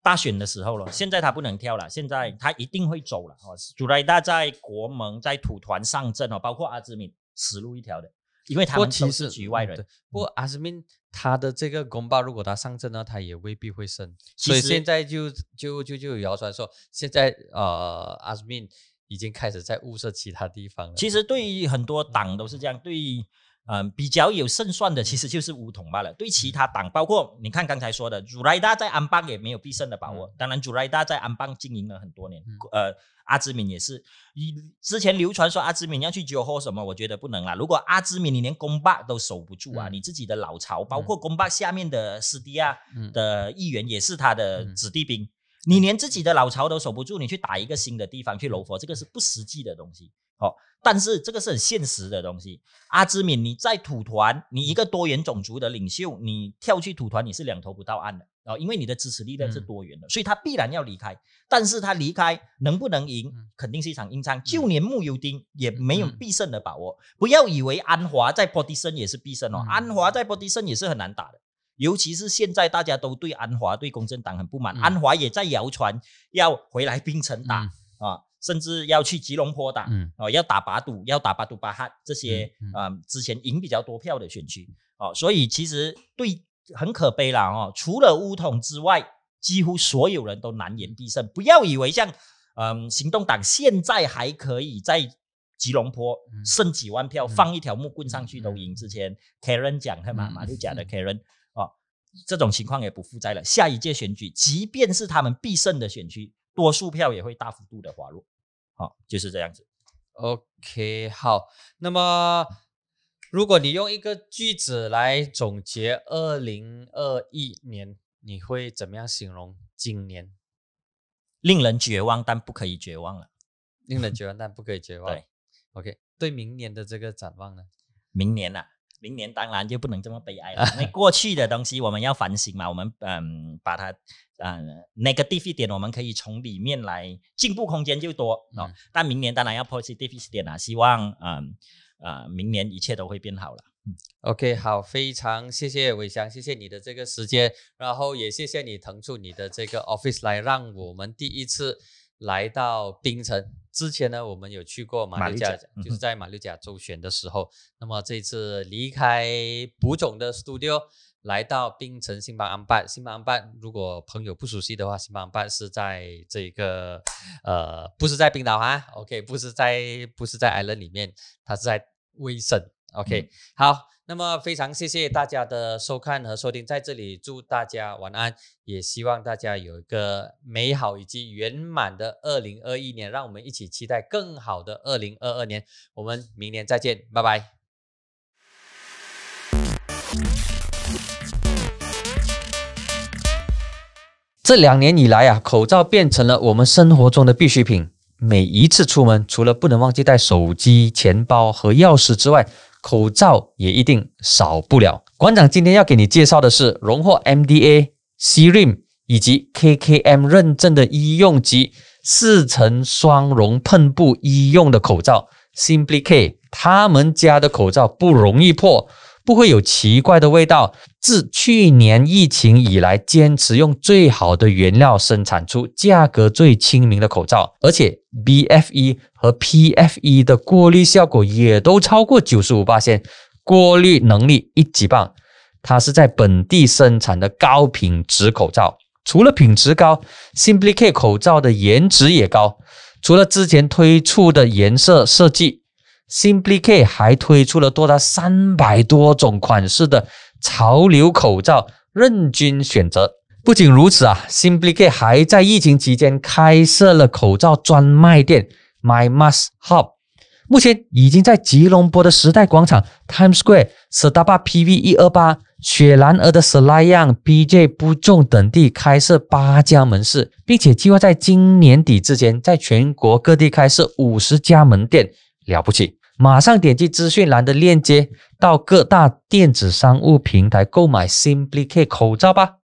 大选的时候了，现在他不能跳了，现在他一定会走了哦。主来大在国盟在土团上阵哦，包括阿兹敏死路一条的，因为他们都是局外人嗯。不过阿斯敏他的这个公报，如果他上阵呢，他也未必会胜。所以现在就就就就有谣传说，现在呃阿斯敏已经开始在物色其他地方了。其实对于很多党都是这样，对于嗯，比较有胜算的其实就是乌统罢了。对其他党，包括你看刚才说的，朱莱达在安邦也没有必胜的把握。当然，朱莱达在安邦经营了很多年，呃，阿兹敏也是。以之前流传说阿兹敏要去酒后什么，我觉得不能啦。如果阿兹敏你连公巴都守不住啊，你自己的老巢，包括公巴下面的斯蒂亚的议员也是他的子弟兵，你连自己的老巢都守不住，你去打一个新的地方去柔佛，这个是不实际的东西。哦，但是这个是很现实的东西。阿兹敏，你在土团，你一个多元种族的领袖，你跳去土团，你是两头不到岸的哦，因为你的支持力量是多元的，所以他必然要离开。但是他离开能不能赢，肯定是一场硬仗。就连穆尤丁也没有必胜的把握。不要以为安华在波迪森也是必胜哦，安华在波迪森也是很难打的。尤其是现在大家都对安华对公正党很不满，安华也在谣传要回来槟城打啊。甚至要去吉隆坡打，哦，要打巴堵，要打巴杜巴汉这些啊，之前赢比较多票的选区，哦，所以其实对很可悲了哦。除了乌统之外，几乎所有人都难言必胜。不要以为像嗯行动党现在还可以在吉隆坡剩几万票，放一条木棍上去都赢。之前 Karen 讲的嘛，马六甲的 Karen 哦，这种情况也不复在了。下一届选举，即便是他们必胜的选区。多数票也会大幅度的滑落，好，就是这样子。OK，好，那么如果你用一个句子来总结二零二一年，你会怎么样形容今年？令人绝望，但不可以绝望了。令人绝望，但不可以绝望。对，OK，对明年的这个展望呢？明年啊，明年当然就不能这么悲哀了，因为过去的东西我们要反省嘛，我们嗯把它。嗯，negative 一点，我们可以从里面来进步空间就多哦。但明年当然要 positive 一点啊，希望嗯呃明年一切都会变好了。OK，好，非常谢谢伟翔，谢谢你的这个时间，然后也谢谢你腾出你的这个 office 来让我们第一次来到槟城。之前呢，我们有去过马六甲，就是在马六甲周旋的时候。那么这次离开卜总的 studio。来到槟城新邦安办，新邦安办，如果朋友不熟悉的话，新邦安办是在这个呃，不是在冰岛啊，OK，不是在不是在 Island 里面，它是在威省，OK，好，那么非常谢谢大家的收看和收听，在这里祝大家晚安，也希望大家有一个美好以及圆满的二零二一年，让我们一起期待更好的二零二二年，我们明年再见，拜拜。这两年以来啊，口罩变成了我们生活中的必需品。每一次出门，除了不能忘记带手机、钱包和钥匙之外，口罩也一定少不了。馆长今天要给你介绍的是荣获 MDA、CRIM 以及 KKM 认证的医用级四层双绒喷布医用的口罩，Simply K。他们家的口罩不容易破。不会有奇怪的味道。自去年疫情以来，坚持用最好的原料生产出价格最亲民的口罩，而且 BFE 和 PFE 的过滤效果也都超过九十五八线，过滤能力一级棒。它是在本地生产的高品质口罩，除了品质高，Simply K 口罩的颜值也高。除了之前推出的颜色设计。Simply K 还推出了多达三百多种款式的潮流口罩，任君选择。不仅如此啊，Simply K 还在疫情期间开设了口罩专卖店 My Mask Hub，目前已经在吉隆坡的时代广场、Times Square、斯达巴 PV 一二八、雪兰莪的 Slayang BJ 不重等地开设八家门市，并且计划在今年底之前，在全国各地开设五十家门店。了不起！马上点击资讯栏的链接，到各大电子商务平台购买 Simply K 口罩吧。